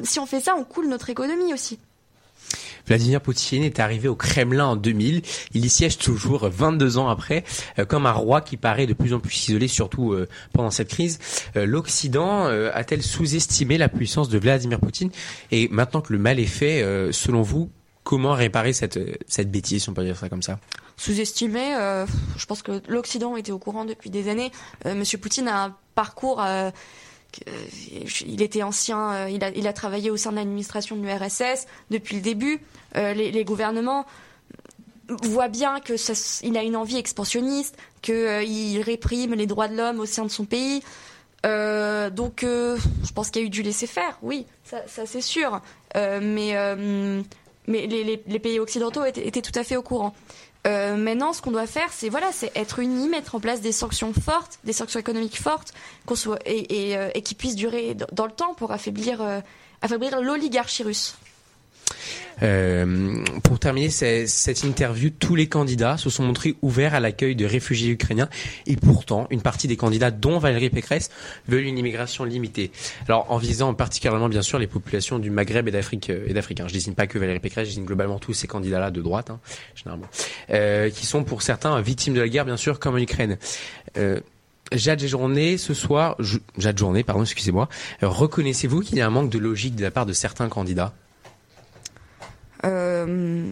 si on fait ça, on coule notre économie aussi. Vladimir Poutine est arrivé au Kremlin en 2000. Il y siège toujours 22 ans après, euh, comme un roi qui paraît de plus en plus isolé, surtout euh, pendant cette crise. Euh, L'Occident a-t-elle sous-estimé la puissance de Vladimir Poutine? Et maintenant que le mal est fait, selon vous, Comment réparer cette, cette bêtise, si on peut dire ça comme ça? Sous-estimé, je pense que l'Occident était au courant depuis des années. Monsieur Poutine a parcours... Euh, que- il était ancien, euh, il a, il a travaillé au sein de l'administration de l'URSS depuis le début. Euh, les, gouvernements voient bien que ça, il a une envie expansionniste, qu'il réprime les droits de l'homme au sein de son pays. Euh, donc, euh, je pense qu'il y a eu du laisser-faire, oui, ça, c'est sûr. Euh, mais euh, les, pays occidentaux étaient tout à fait au courant. Euh, maintenant, ce qu'on doit faire, c'est voilà, c'est être unis, mettre en place des sanctions fortes, des sanctions économiques fortes, qu'on soit et, euh, qui puissent durer dans, le temps pour affaiblir euh, affaiblir l'oligarchie russe. Euh, pour terminer ce- cette interview, tous les candidats se sont montrés ouverts à l'accueil de réfugiés ukrainiens et pourtant, une partie des candidats, dont Valérie Pécresse, veulent une immigration limitée. Alors, en visant particulièrement, bien sûr, les populations du Maghreb et d'Afrique euh, et d'Afrique. hein. Je désigne pas que Valérie Pécresse, je désigne globalement tous ces candidats-là de droite, hein, euh, qui sont pour certains victimes de la guerre, bien sûr, comme en Ukraine. Euh, Jade Journée, ce soir, Jade Journée, pardon, excusez-moi, reconnaissez-vous qu'il y a un manque de logique de la part de certains candidats? Euh,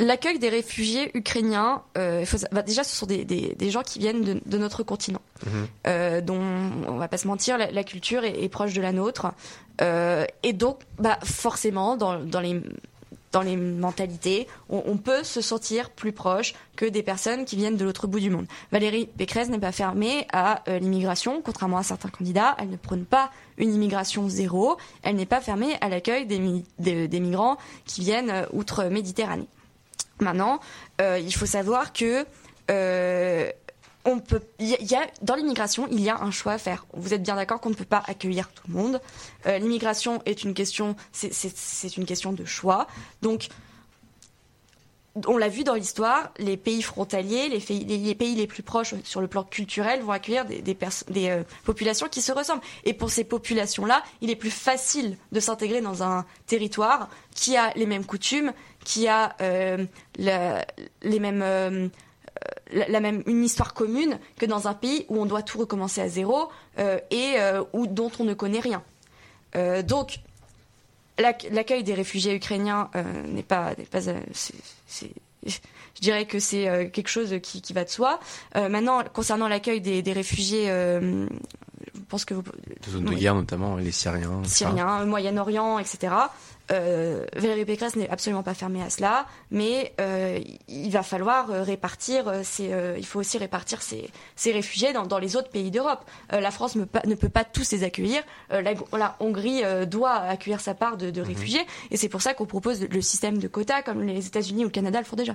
L'accueil des réfugiés ukrainiens, euh, faut bah, déjà, ce sont des, des, des gens qui viennent de, de notre continent, Mhm. euh, dont on va pas se mentir, la, la culture est, est proche de la nôtre, Euh, et donc, bah, forcément, dans, dans les dans les mentalités, on, peut se sentir plus proche que des personnes qui viennent de l'autre bout du monde. Valérie Pécresse n'est pas fermée à euh, l'immigration, contrairement à certains candidats. Elle ne prône pas une immigration zéro. Elle n'est pas fermée à l'accueil des, mi- des, des migrants qui viennent euh, outre-Méditerranée. Maintenant, euh, il faut savoir que dans l'immigration, il y a un choix à faire. Vous êtes bien d'accord qu'on ne peut pas accueillir tout le monde. Euh, l'immigration est une question, c'est- une question de choix. Donc, on l'a vu dans l'histoire, les pays frontaliers, les pays, les, plus proches sur le plan culturel vont accueillir des, des, euh, populations qui se ressemblent. Et pour ces populations-là, il est plus facile de s'intégrer dans un territoire qui a les mêmes coutumes, qui a euh, les mêmes, la, même une histoire commune que dans un pays où on doit tout recommencer à zéro euh, et euh, où dont on ne connaît rien. Euh, donc L'acc- L'accueil des réfugiés ukrainiens n'est pas, pas, je dirais que c'est quelque chose qui, qui va de soi. Maintenant, concernant l'accueil des, des réfugiés, je pense que vous, de zones de guerre notamment, les Syriens. Syriens, Moyen-Orient, etc. Euh, Valérie Pécresse n'est absolument pas fermée à cela, mais euh, il va falloir euh, répartir. euh, ces, euh, il faut aussi répartir ces, ces réfugiés dans, dans les autres pays d'Europe. Euh, la France ne, peut pas tous les accueillir. Euh, la, la Hongrie euh, doit accueillir sa part de, de réfugiés, et c'est pour ça qu'on propose le système de quotas comme les États-Unis ou le Canada le font déjà.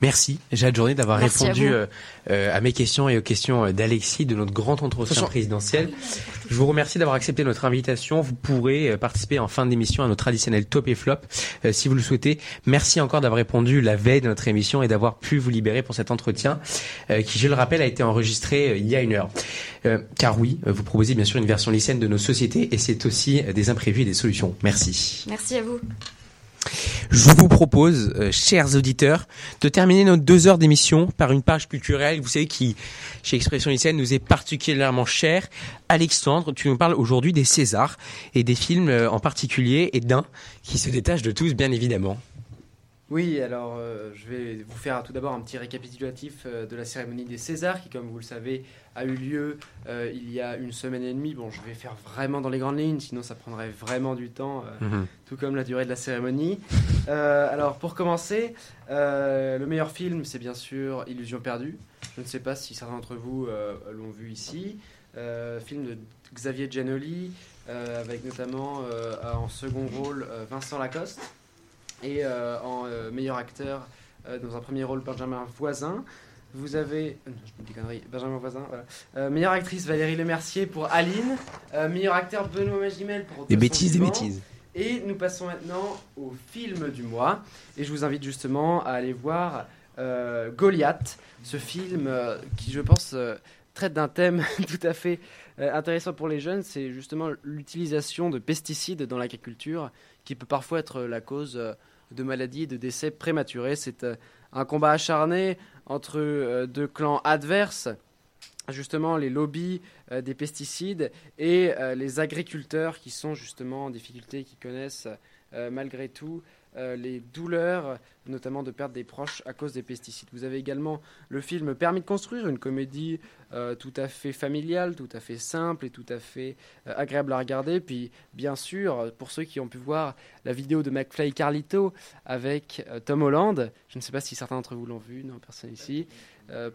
Merci, Jade Journée, d'avoir à répondu euh, euh, à mes questions et aux questions euh, d'Alexis de notre grand entretien présidentiel. Je vous remercie d'avoir accepté notre invitation. Vous pourrez participer en fin d'émission à notre traditionnel top et flop euh, si vous le souhaitez. Merci encore d'avoir répondu la veille de notre émission et d'avoir pu vous libérer pour cet entretien euh, qui, je le rappelle, a été enregistré euh, il y a une heure. Euh, car oui, vous proposez bien sûr une version lycéenne de nos sociétés et c'est aussi des imprévus et des solutions. Merci. Merci à vous. Je vous propose, euh, chers auditeurs, de terminer nos deux heures d'émission par une page culturelle, vous savez, qui, chez Expression lycéenne, nous est particulièrement chère. Alexandre, tu nous parles aujourd'hui des Césars et des films euh, en particulier et d'un qui se détache de tous, bien évidemment. Oui, alors euh, je vais vous faire tout d'abord un petit récapitulatif euh, de la cérémonie des Césars qui, comme vous le savez, a eu lieu euh, il y a une semaine et demie. Bon, je vais faire vraiment dans les grandes lignes, sinon ça prendrait vraiment du temps, Mhm. tout comme la durée de la cérémonie. Alors, pour commencer, le meilleur film, c'est bien sûr Illusion perdue. Je ne sais pas si certains d'entre vous l'ont vu ici. Film de Xavier Giannoli, avec notamment en second rôle Vincent Lacoste et euh, en euh, meilleur acteur euh, dans un premier rôle Benjamin Voisin. Vous avez euh, je me dis conneries, Benjamin Voisin. Voilà. Euh, meilleure actrice Valérie Lemercier pour Aline. Euh, meilleur acteur Benoît Magimel pour Des bêtises, des bêtises. Et nous passons maintenant au film du mois. Et je vous invite justement à aller voir Goliath, ce film qui, je pense, traite d'un thème tout à fait intéressant pour les jeunes. C'est justement l'utilisation de pesticides dans l'agriculture qui peut parfois être la cause de maladies et de décès prématurés. C'est euh, un combat acharné entre euh, deux clans adverses justement les lobbies euh, des pesticides et les agriculteurs qui sont justement en difficulté, qui connaissent malgré tout euh, les douleurs, notamment de perdre des proches à cause des pesticides. Vous avez également le film Permis de construire, une comédie euh, tout à fait familiale, tout à fait simple et tout à fait euh, agréable à regarder. Puis, bien sûr, pour ceux qui ont pu voir la vidéo de McFly Carlito avec Tom Holland, je ne sais pas si certains d'entre vous l'ont vu, non, personne ici.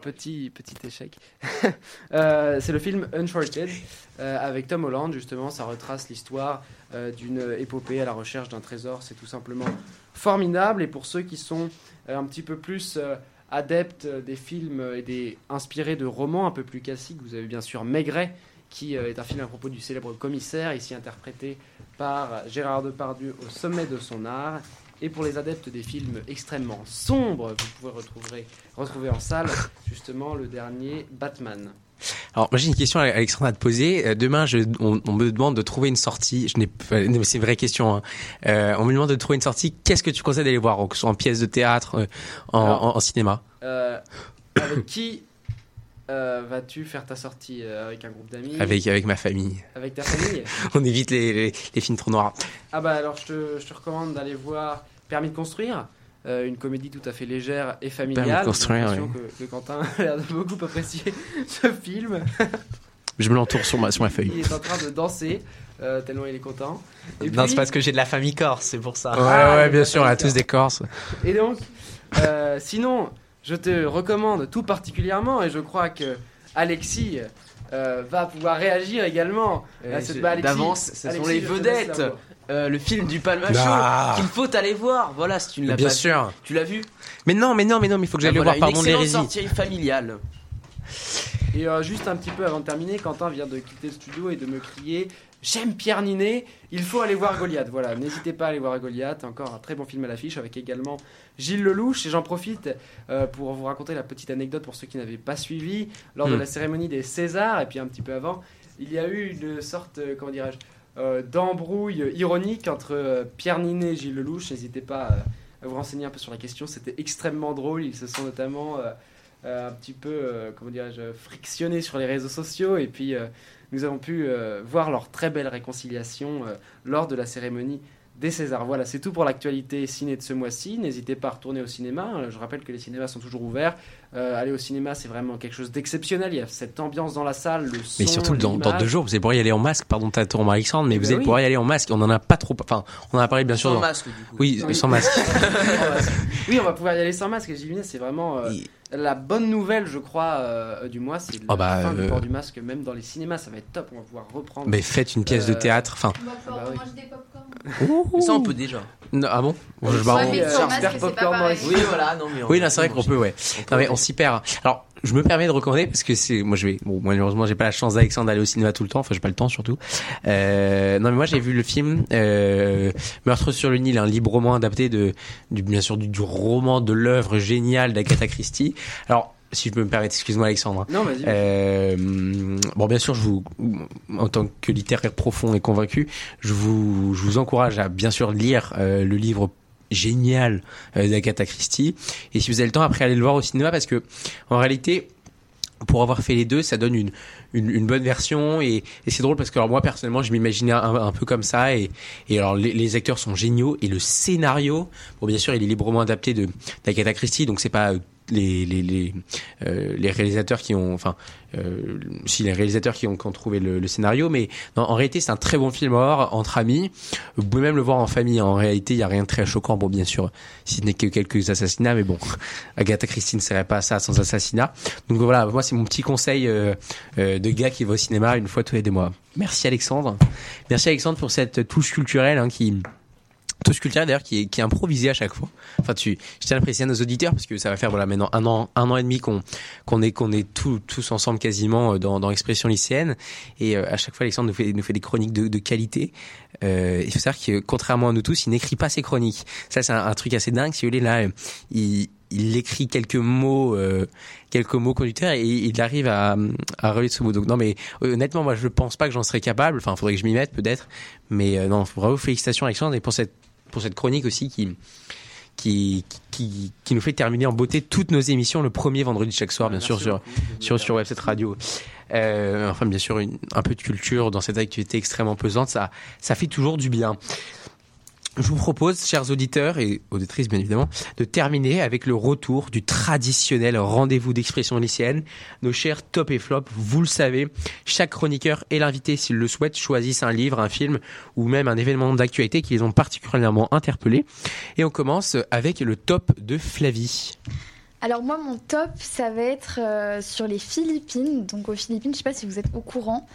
Petit, petit échec. C'est le film Uncharted avec Tom Holland, justement, ça retrace l'histoire euh, d'une épopée à la recherche d'un trésor. C'est tout simplement formidable. Et pour ceux qui sont euh, un petit peu plus euh, adeptes des films et inspirés de romans un peu plus classiques, vous avez bien sûr Maigret, qui est un film à propos du célèbre commissaire, ici interprété par Gérard Depardieu au sommet de son art. Et pour les adeptes des films extrêmement sombres, vous pouvez retrouver, retrouver en salle justement le dernier Batman. Alors, moi j'ai une question à Alexandre à te poser. Euh, demain, je, on, on me demande de trouver une sortie. Je n'ai, c'est une vraie question. hein. Euh, on me demande de trouver une sortie. Qu'est-ce que tu conseilles d'aller voir, que ce soit en pièce de théâtre, euh, en, Alors, en- en cinéma? Euh, avec qui euh, vas-tu faire ta sortie Avec un groupe d'amis? Avec avec ma famille. Avec ta famille? On évite les, les, les films trop noirs. Ah bah alors je te, je te recommande d'aller voir Permis de construire, euh, une comédie tout à fait légère et familiale. Construire, l'impression que, que Quentin a l'air de beaucoup apprécier ce film. Je me l'entoure sur ma sur ma feuille. Il est en train de danser euh, tellement il est content. Et non, puis- c'est parce que j'ai de la famille corse, c'est pour ça. Ouais Ah, ouais bien sûr, on a tous des Corses. Et donc, euh, sinon, je te recommande tout particulièrement, et je crois que Alexis euh, va pouvoir réagir également à cette Alexis, D'avance, ce sont les vedettes. Euh, le film du Palma Ah. Show qu'il faut aller voir. Voilà, si tu ne l'as Bien pas sûr. vu. Tu l'as vu Mais non, mais non, mais non, mais il faut que j'aille Ah, le voilà, voir. Pardon l'hérésie. familiale. Et euh, juste un petit peu avant de terminer, Quentin vient de quitter le studio et de me crier J'aime Pierre Ninet, il faut aller voir Goliath. Voilà, n'hésitez pas à aller voir Goliath, encore un très bon film à l'affiche avec également Gilles Lelouch. Et j'en profite euh, pour vous raconter la petite anecdote pour ceux qui n'avaient pas suivi. Lors de Hmm. la cérémonie des Césars, et puis un petit peu avant, il y a eu une sorte, euh, comment dirais-je, d'embrouille ironique entre Pierre Ninet et Gilles Lelouch. N'hésitez pas à vous renseigner un peu sur la question, c'était extrêmement drôle. Ils se sont notamment. Euh, un petit peu, euh, comment dirais-je, frictionné sur les réseaux sociaux. Et puis, euh, nous avons pu voir leur très belle réconciliation lors de la cérémonie des Césars. Voilà, c'est tout pour l'actualité ciné de ce mois-ci. N'hésitez pas à retourner au cinéma. Je rappelle que les cinémas sont toujours ouverts. Euh, aller au cinéma, c'est vraiment quelque chose d'exceptionnel. Il y a cette ambiance dans la salle, le son, Mais surtout dans, dans deux jours, vous allez pouvoir y aller en masque. Pardon, t'as tourné Alexandre, mais vous ben allez oui. pouvoir y aller en masque. On en a pas trop. Enfin, on en a parlé bien sûr. Sans dans- masque, du coup. Oui, Oui. sans masque. oui, on va pouvoir y aller sans masque. Vinet, c'est vraiment euh, la bonne nouvelle, je crois, euh, du mois. C'est la Ah bah, fin du port du masque, même dans les cinémas. Ça va être top. On va pouvoir reprendre. Mais faites une pièce de théâtre. Enfin, On va pouvoir Ah bah oui. manger des popcorn. Mais ça, on peut déjà. non, ah bon? Je- bah, on- masque, popcorn dans pareil. les- Oui, voilà, non, mais on- Oui, là, c'est vrai qu'on peut, ouais. peut Non, mais on. S'y perd. Alors, je me permets de recommander parce que c'est, moi, je vais, bon, malheureusement, j'ai pas la chance d'Alexandre d'aller au cinéma tout le temps. Enfin, j'ai pas le temps, surtout. Euh, non, mais moi, j'ai vu le film, euh, Meurtre sur le Nil, un libre roman adapté de, du, bien sûr, du, du roman de l'œuvre géniale d'Agatha Christie. Alors, si je peux me permettre, excuse-moi, Alexandre. hein. Non, vas-y. Euh, bon, bien sûr, je vous, en tant que littéraire profond et convaincu, je vous, je vous encourage à bien sûr lire euh, le livre génial euh, d'Agatha Christie. Et si vous avez le temps, après, allez le voir au cinéma parce que, en réalité, pour avoir fait les deux, ça donne une, une, bonne version. Et, c'est drôle parce que alors moi personnellement je m'imaginais un, peu comme ça. Et, et alors les, les acteurs sont géniaux. Et le scénario bon bien sûr il est librement adapté de d'Agatha Christie. Donc c'est pas euh, les les les, euh, les réalisateurs qui ont enfin euh, si les réalisateurs qui ont, qui ont trouvé le, le scénario mais non, en réalité c'est un très bon film entre amis. Vous pouvez même le voir en famille. En réalité il y a rien de très choquant. Bon bien sûr si ce n'est que quelques assassinats mais bon Agatha Christie ne serait pas ça sans assassinat. Donc voilà moi c'est mon petit conseil euh, euh, de gars qui va au cinéma une fois tous les deux mois. Merci Alexandre. Merci Alexandre pour cette touche culturelle hein, qui touche culturelle d'ailleurs qui est, qui est improvisée à chaque fois. Enfin, tu, je tiens à préciser à nos auditeurs parce que ça va faire voilà maintenant un an, un an et demi qu'on qu'on est qu'on est tous tous ensemble quasiment euh, dans dans l'expression lycéenne et euh, à chaque fois Alexandre nous fait nous fait des chroniques de, de qualité. Euh, il faut savoir que contrairement à nous tous, il n'écrit pas ses chroniques. Ça c'est un, truc assez dingue. Si vous voulez là, euh, il il écrit quelques mots, euh, quelques mots conducteurs et il arrive à, à relire ce mot. Donc non, mais honnêtement, moi je pense pas que j'en serais capable. Enfin, faudrait que je m'y mette peut-être. Mais euh, non, bravo, félicitations Alexandre et pour cette pour cette chronique aussi qui qui, qui, qui nous fait terminer en beauté toutes nos émissions le premier vendredi de chaque soir, bien Merci sûr, sur, sur, sur Webset Radio. Euh, enfin, bien sûr, une- un peu de culture dans cette activité extrêmement pesante, ça, ça fait toujours du bien. Je vous propose, chers auditeurs et auditrices bien évidemment, de terminer avec le retour du traditionnel rendez-vous d'expression lycéenne. Nos chers top et flop, vous le savez, chaque chroniqueur et l'invité, s'il le souhaite, choisissent un livre, un film ou même un événement d'actualité qui les ont particulièrement interpellés. Et on commence avec le top de Flavie. Alors moi, mon top, ça va être euh, sur les Philippines. Donc aux Philippines, je ne sais pas si vous êtes au courant,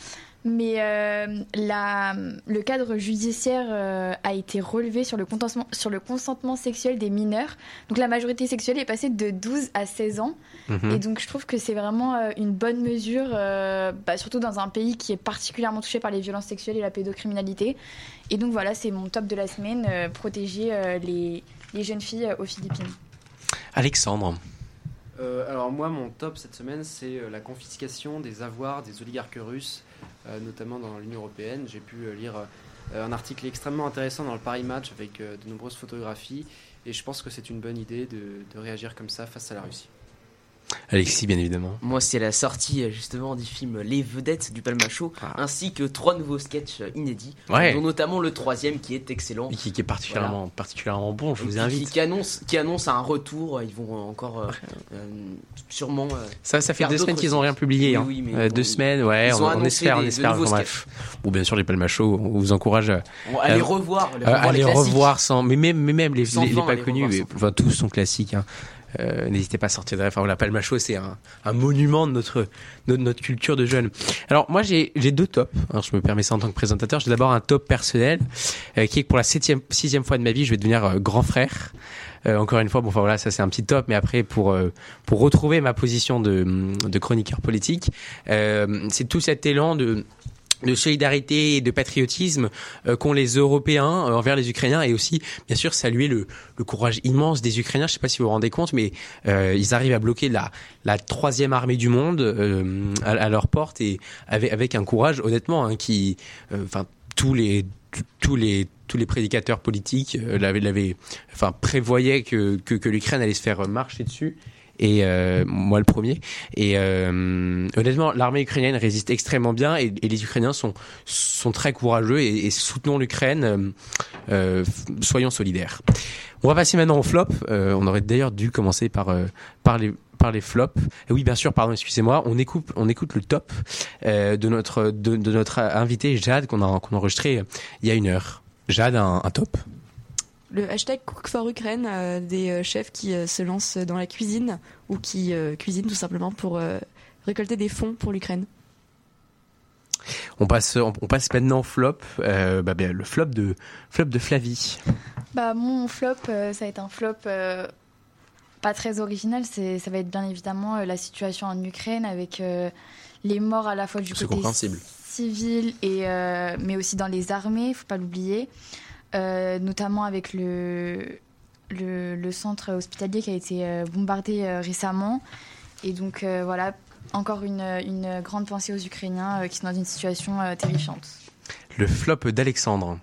mais euh, la, le cadre judiciaire euh, a été relevé sur le, consentement, sur le consentement sexuel des mineurs. Donc la majorité sexuelle est passée de 12 à 16 ans. Mhm. Et donc je trouve que c'est vraiment euh, une bonne mesure, euh, bah, surtout dans un pays qui est particulièrement touché par les violences sexuelles et la pédocriminalité. Et donc voilà, c'est mon top de la semaine, euh, protéger euh, les, les jeunes filles euh, aux Philippines. Alexandre. Euh, alors moi, mon top cette semaine, c'est la confiscation des avoirs des oligarques russes, notamment dans l'Union européenne. J'ai pu euh, lire euh, un article extrêmement intéressant dans le Paris Match avec euh, de nombreuses photographies, et je pense que c'est une bonne idée de réagir comme ça face à la Russie. Alexis, bien évidemment. Moi, c'est la sortie euh, justement du film Les Vedettes du Palmacho, ainsi que trois nouveaux sketchs euh, inédits, Ouais. dont notamment le troisième qui est excellent. Et qui, qui est particulièrement, particulièrement bon, je Et vous invite. Qui, qui annonce, qui annonce un retour. Ils vont encore euh, euh, sûrement. euh, Ça, ça fait deux semaines qu'ils n'ont rien publié. Hein. oui, mais Euh, bon, deux semaines, ouais, ils on, ont on annoncé espère, on des- de espère. enfin, bref. Bon, bien sûr, les Palmachos, on vous encourage à, euh, revoir, les revoir les revoir sans, mais même, mais même les, Sans les, pas connus, enfin, tous sont classiques. Hein. Euh, N'hésitez pas à sortir de. Enfin, voilà, Palmacho, c'est un, un monument de notre, de notre culture de jeunes. Alors, moi, j'ai deux tops. Alors, je me permets ça en tant que présentateur. J'ai d'abord un top personnel, euh, qui est que pour la septième, sixième fois de ma vie, je vais devenir euh, grand frère. Euh, encore une fois, bon, enfin voilà, ça c'est un petit top, mais après pour euh, pour retrouver ma position de, de chroniqueur politique, euh, c'est tout cet élan de de solidarité et de patriotisme euh, qu'ont les Européens euh, envers les Ukrainiens et aussi bien sûr saluer le, le courage immense des Ukrainiens. Je sais pas si vous vous rendez compte, mais euh, ils arrivent à bloquer la, la troisième armée du monde euh, à, à leur porte et avec, avec un courage honnêtement hein, qui, euh, enfin tous les tous les tous les prédicateurs politiques euh, l'avaient enfin prévoyaient que que, que l'Ukraine allait se faire marcher dessus et euh, moi le premier. Et euh, honnêtement, l'armée ukrainienne résiste extrêmement bien et, les Ukrainiens sont sont très courageux et, soutenons l'Ukraine. euh, soyons solidaires. On va passer maintenant au flop. On aurait d'ailleurs dû commencer par par les par les flops. Oui, bien sûr, pardon, excusez-moi. On écoute, on écoute le top de notre de, notre invité Jade qu'on a qu'on a enregistré il y a une heure. Jade, un top. Le hashtag Cook for Ukraine, euh, des euh, chefs qui euh, se lancent dans la cuisine ou qui euh, cuisinent tout simplement pour euh, récolter des fonds pour l'Ukraine. On passe on, on passe maintenant au flop. Euh, bah, bien, le flop de flop de Flavie. Bah, mon flop, euh, ça va être un flop euh, pas très original. C'est, ça va être bien évidemment euh, la situation en Ukraine avec euh, les morts à la fois du C'est côté civil et euh, mais aussi dans les armées, faut pas l'oublier. Euh, notamment avec le, le le centre hospitalier qui a été euh, bombardé euh, récemment. Et donc euh, voilà, encore une, une grande pensée aux Ukrainiens euh, qui sont dans une situation euh, terrifiante. Le flop d'Alexandre.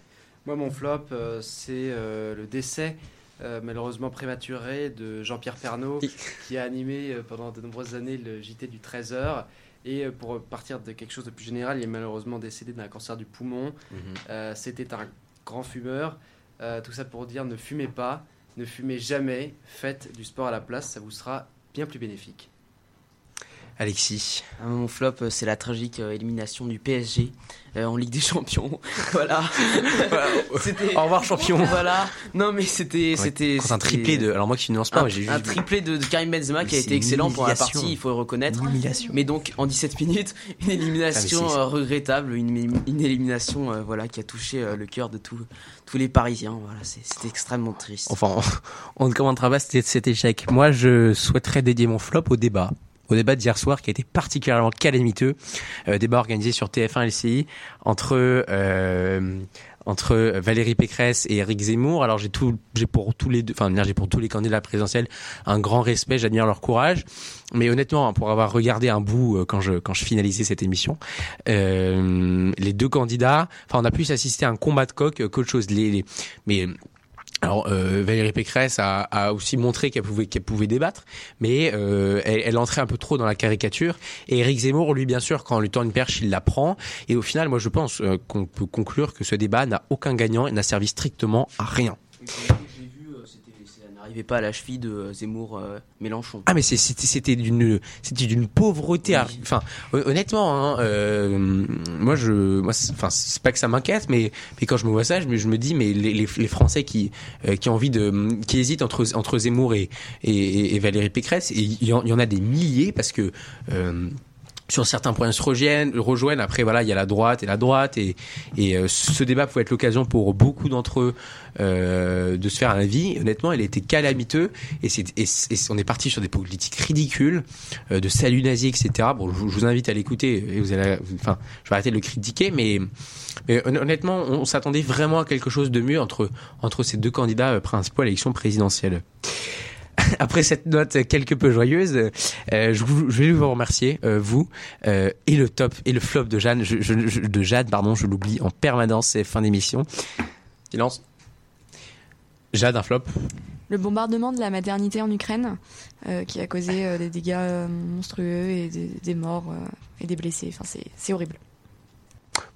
Moi, mon flop, euh, c'est euh, le décès euh, malheureusement prématuré de Jean-Pierre Pernaut, qui a animé euh, pendant de nombreuses années le JT du 13h. Et euh, pour partir de quelque chose de plus général, il est malheureusement décédé d'un cancer du poumon. Euh, C'était un grand fumeur. Euh, tout ça pour dire ne fumez pas, ne fumez jamais, faites du sport à la place, ça vous sera bien plus bénéfique. Alexis. Mon flop, euh, c'est la tragique euh, élimination du PSG euh, en Ligue des Champions. voilà. Au revoir, champion. Voilà. Non, mais c'était. c'était Quand un triplé de. Alors moi qui ne lance pas, un, j'ai un juste. triplé de, de Karim Benzema qui a été excellent pour la partie, il faut le reconnaître. Mais donc en 17 minutes, une élimination Ah, euh, regrettable, une, une élimination euh, voilà qui a touché euh, le cœur de tous tous les Parisiens. Voilà, c'est- c'était extrêmement triste. Enfin, on, on ne commentera pas cet, cet échec. Moi, je souhaiterais dédier mon flop au débat. Au débat d'hier soir qui a été particulièrement calamiteux. Euh, débat organisé sur TF1 LCI entre euh, entre Valérie Pécresse et Éric Zemmour. Alors j'ai tout, j'ai pour tous les deux, enfin j'ai pour tous les candidats présidentiels un grand respect. J'admire leur courage. Mais honnêtement, hein, pour avoir regardé un bout euh, quand je quand je finalisais cette émission, euh, les deux candidats, enfin on a plus assisté à un combat de coq qu'autre chose. Les, les- mais alors euh, Valérie Pécresse a, a aussi montré qu'elle pouvait qu'elle pouvait débattre, mais euh, elle, elle entrait un peu trop dans la caricature. Et Éric Zemmour, lui, bien sûr, quand lui tend une perche, il la prend. Et au final, moi, je pense euh, qu'on peut conclure que ce débat n'a aucun gagnant et n'a servi strictement à rien. J'ai vu, euh, c'était- ça n'arrivait pas à la cheville de euh, Zemmour-Mélenchon. Ah mais c'était d'une c'était d'une pauvreté. à- Enfin hon- honnêtement, hein, euh, moi je moi enfin c'est pas que ça m'inquiète, mais mais quand je me vois ça, je me, je me dis mais les, les, les Français qui euh, qui ont envie de qui hésitent entre entre Zemmour et et, et Valérie Pécresse, et il y, y en a des milliers parce que euh, sur certains points se rejoignent, rejoignent. Après, voilà, il y a la droite et la droite, et, et euh, ce débat pouvait être l'occasion pour beaucoup d'entre eux euh, de se faire un avis. Honnêtement, il était calamiteux, et, et, on est parti sur des politiques ridicules, euh, de salut nazi, etc. Bon, je, je vous invite à l'écouter, et vous enfin, je vais arrêter de le critiquer, mais, mais hon- honnêtement, on, s'attendait vraiment à quelque chose de mieux entre entre ces deux candidats euh, principaux à l'élection présidentielle. Après cette note quelque peu joyeuse, euh, je, vais vous remercier, euh, vous, euh, et le top et le flop de Jeanne, je, je- je- de Jade, pardon, je l'oublie en permanence, c'est fin d'émission. Silence. Jade, un flop. Le bombardement de la maternité en Ukraine, qui a causé des dégâts monstrueux et des, des morts et des blessés. Enfin, c'est c'est horrible.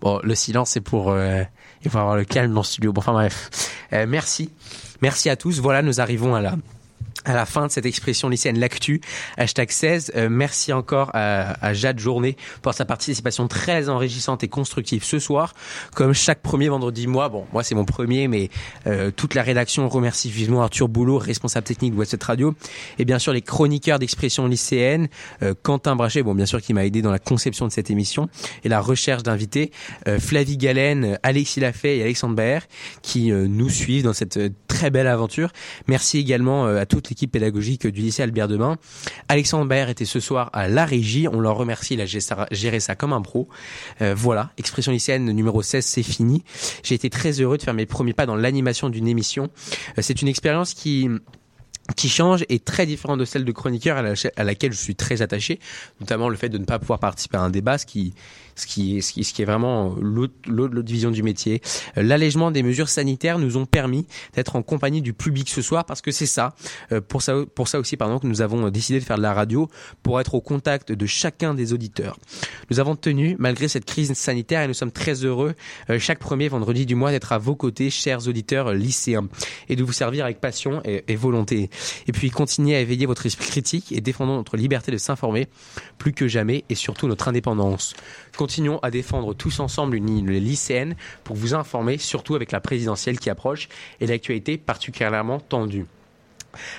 Bon, le silence, c'est pour, euh, il faut avoir le calme dans le studio. Bon, enfin bref. Euh, merci. Merci à tous. Voilà, nous arrivons à la, à la fin de cette expression lycéenne l'actu. Hashtag 16. Euh, merci encore à, à Jade Journée pour sa participation très enrichissante et constructive ce soir. Comme chaque premier vendredi mois, bon, moi c'est mon premier, mais euh, toute la rédaction remercie vivement Arthur Boulot, responsable technique de West Radio, et bien sûr les chroniqueurs d'expression lycéenne, euh, Quentin Brachet, bon bien sûr qui m'a aidé dans la conception de cette émission et la recherche d'invités, euh, Flavie Galen, Alexis Lafay et Alexandre Baer qui euh, nous suivent dans cette euh, très belle aventure. Merci également à toute l'équipe pédagogique du lycée Albert Demain. Alexandre Baer était ce soir à la régie, on leur remercie, il a géré ça- comme un pro. Euh, voilà, expression lycéenne numéro 16, c'est fini. J'ai été très heureux de faire mes premiers pas dans l'animation d'une émission. Euh, c'est une expérience qui qui change et très différente de celle de chroniqueur à, à laquelle je suis très attaché, notamment le fait de ne pas pouvoir participer à un débat, ce qui, ce qui, est, ce qui, ce qui est vraiment l'autre, l'autre vision du métier. Euh, L'allègement des mesures sanitaires nous ont permis d'être en compagnie du public ce soir parce que c'est ça, euh, pour ça, pour ça aussi, pardon, que nous avons décidé de faire de la radio pour être au contact de chacun des auditeurs. Nous avons tenu, malgré cette crise sanitaire, et nous sommes très heureux euh, chaque premier vendredi du mois d'être à vos côtés, chers auditeurs euh, lycéens, et de vous servir avec passion et, et volonté. Et puis continuez à éveiller votre esprit critique et défendons notre liberté de s'informer plus que jamais et surtout notre indépendance. Continuons à défendre tous ensemble une ligne lycéenne pour vous informer, surtout avec la présidentielle qui approche et l'actualité particulièrement tendue.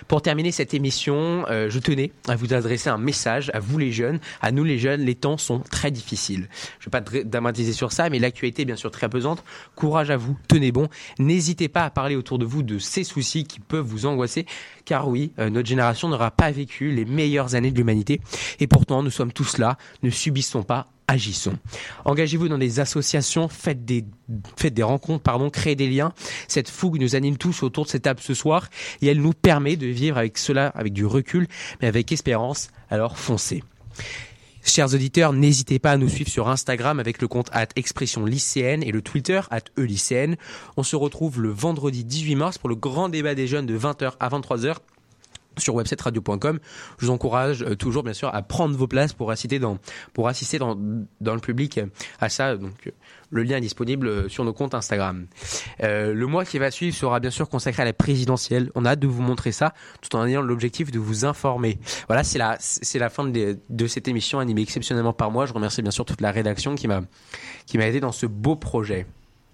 Pour terminer cette émission, euh, je tenais à vous adresser un message à vous les jeunes, à nous les jeunes. Les temps sont très difficiles. Je ne vais pas dra- dramatiser sur ça, mais l'actualité est bien sûr très pesante. Courage à vous, tenez bon. N'hésitez pas à parler autour de vous de ces soucis qui peuvent vous angoisser, car oui, euh, notre génération n'aura pas vécu les meilleures années de l'humanité. Et pourtant, nous sommes tous là. Ne subissons pas agissons. Engagez-vous dans des associations, faites des, rencontres, pardon, créez des liens. Cette fougue nous anime tous autour de cette table ce soir et elle nous permet de vivre avec cela, avec du recul, mais avec espérance. Alors foncez. Chers auditeurs, n'hésitez pas à nous suivre sur Instagram avec le compte at expression lycéenne et le Twitter at lycéenne. On se retrouve le vendredi 18 mars pour le grand débat des jeunes de 20h à 23h sur websetradio.com. Je vous encourage euh, toujours, bien sûr, à prendre vos places pour assister dans, pour assister dans, dans le public euh, à ça. Donc, euh, le lien est disponible sur nos comptes Instagram. Le mois qui va suivre sera bien sûr consacré à la présidentielle. On a hâte de vous montrer ça, tout en ayant l'objectif de vous informer. Voilà, c'est la, c'est la fin de, de cette émission animée exceptionnellement par moi. Je remercie bien sûr toute la rédaction qui m'a, qui m'a aidé dans ce beau projet.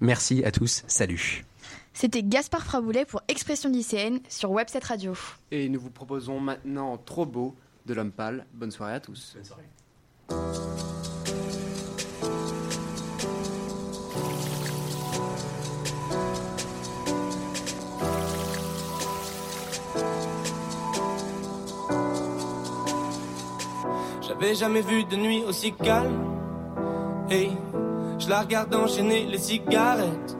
Merci à tous. Salut. C'était Gaspard Fraboulet pour Expression lycéenne sur Webset Radio. Et nous vous proposons maintenant Trop beau de l'homme pâle. Bonne soirée à tous. Bonne soirée. J'avais jamais vu de nuit aussi calme. Hey, je la regarde enchaîner les cigarettes.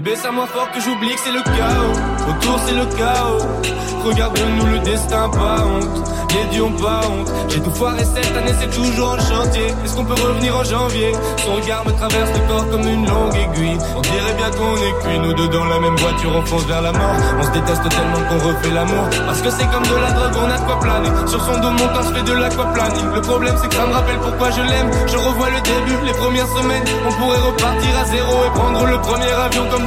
Bébé, ça moins fort que j'oublie que c'est le chaos. Autour, c'est le chaos. Regarde-nous le destin, pas honte. Les dieux ont pas honte. J'ai tout foiré cette année, c'est toujours en chantier. Est-ce qu'on peut revenir en janvier? Son regard me traverse le corps comme une longue aiguille. On dirait bien qu'on est cuit, nous deux dans la même voiture, on fonce vers la mort. On se déteste tellement qu'on refait l'amour. Parce que c'est comme de la drogue, on a de quoi planer. Sur son dos, mon corps se fait de l'aquaplaning. Le problème, c'est que ça me rappelle pourquoi je l'aime. Je revois le début, les premières semaines. On pourrait repartir à zéro et prendre le premier avion comme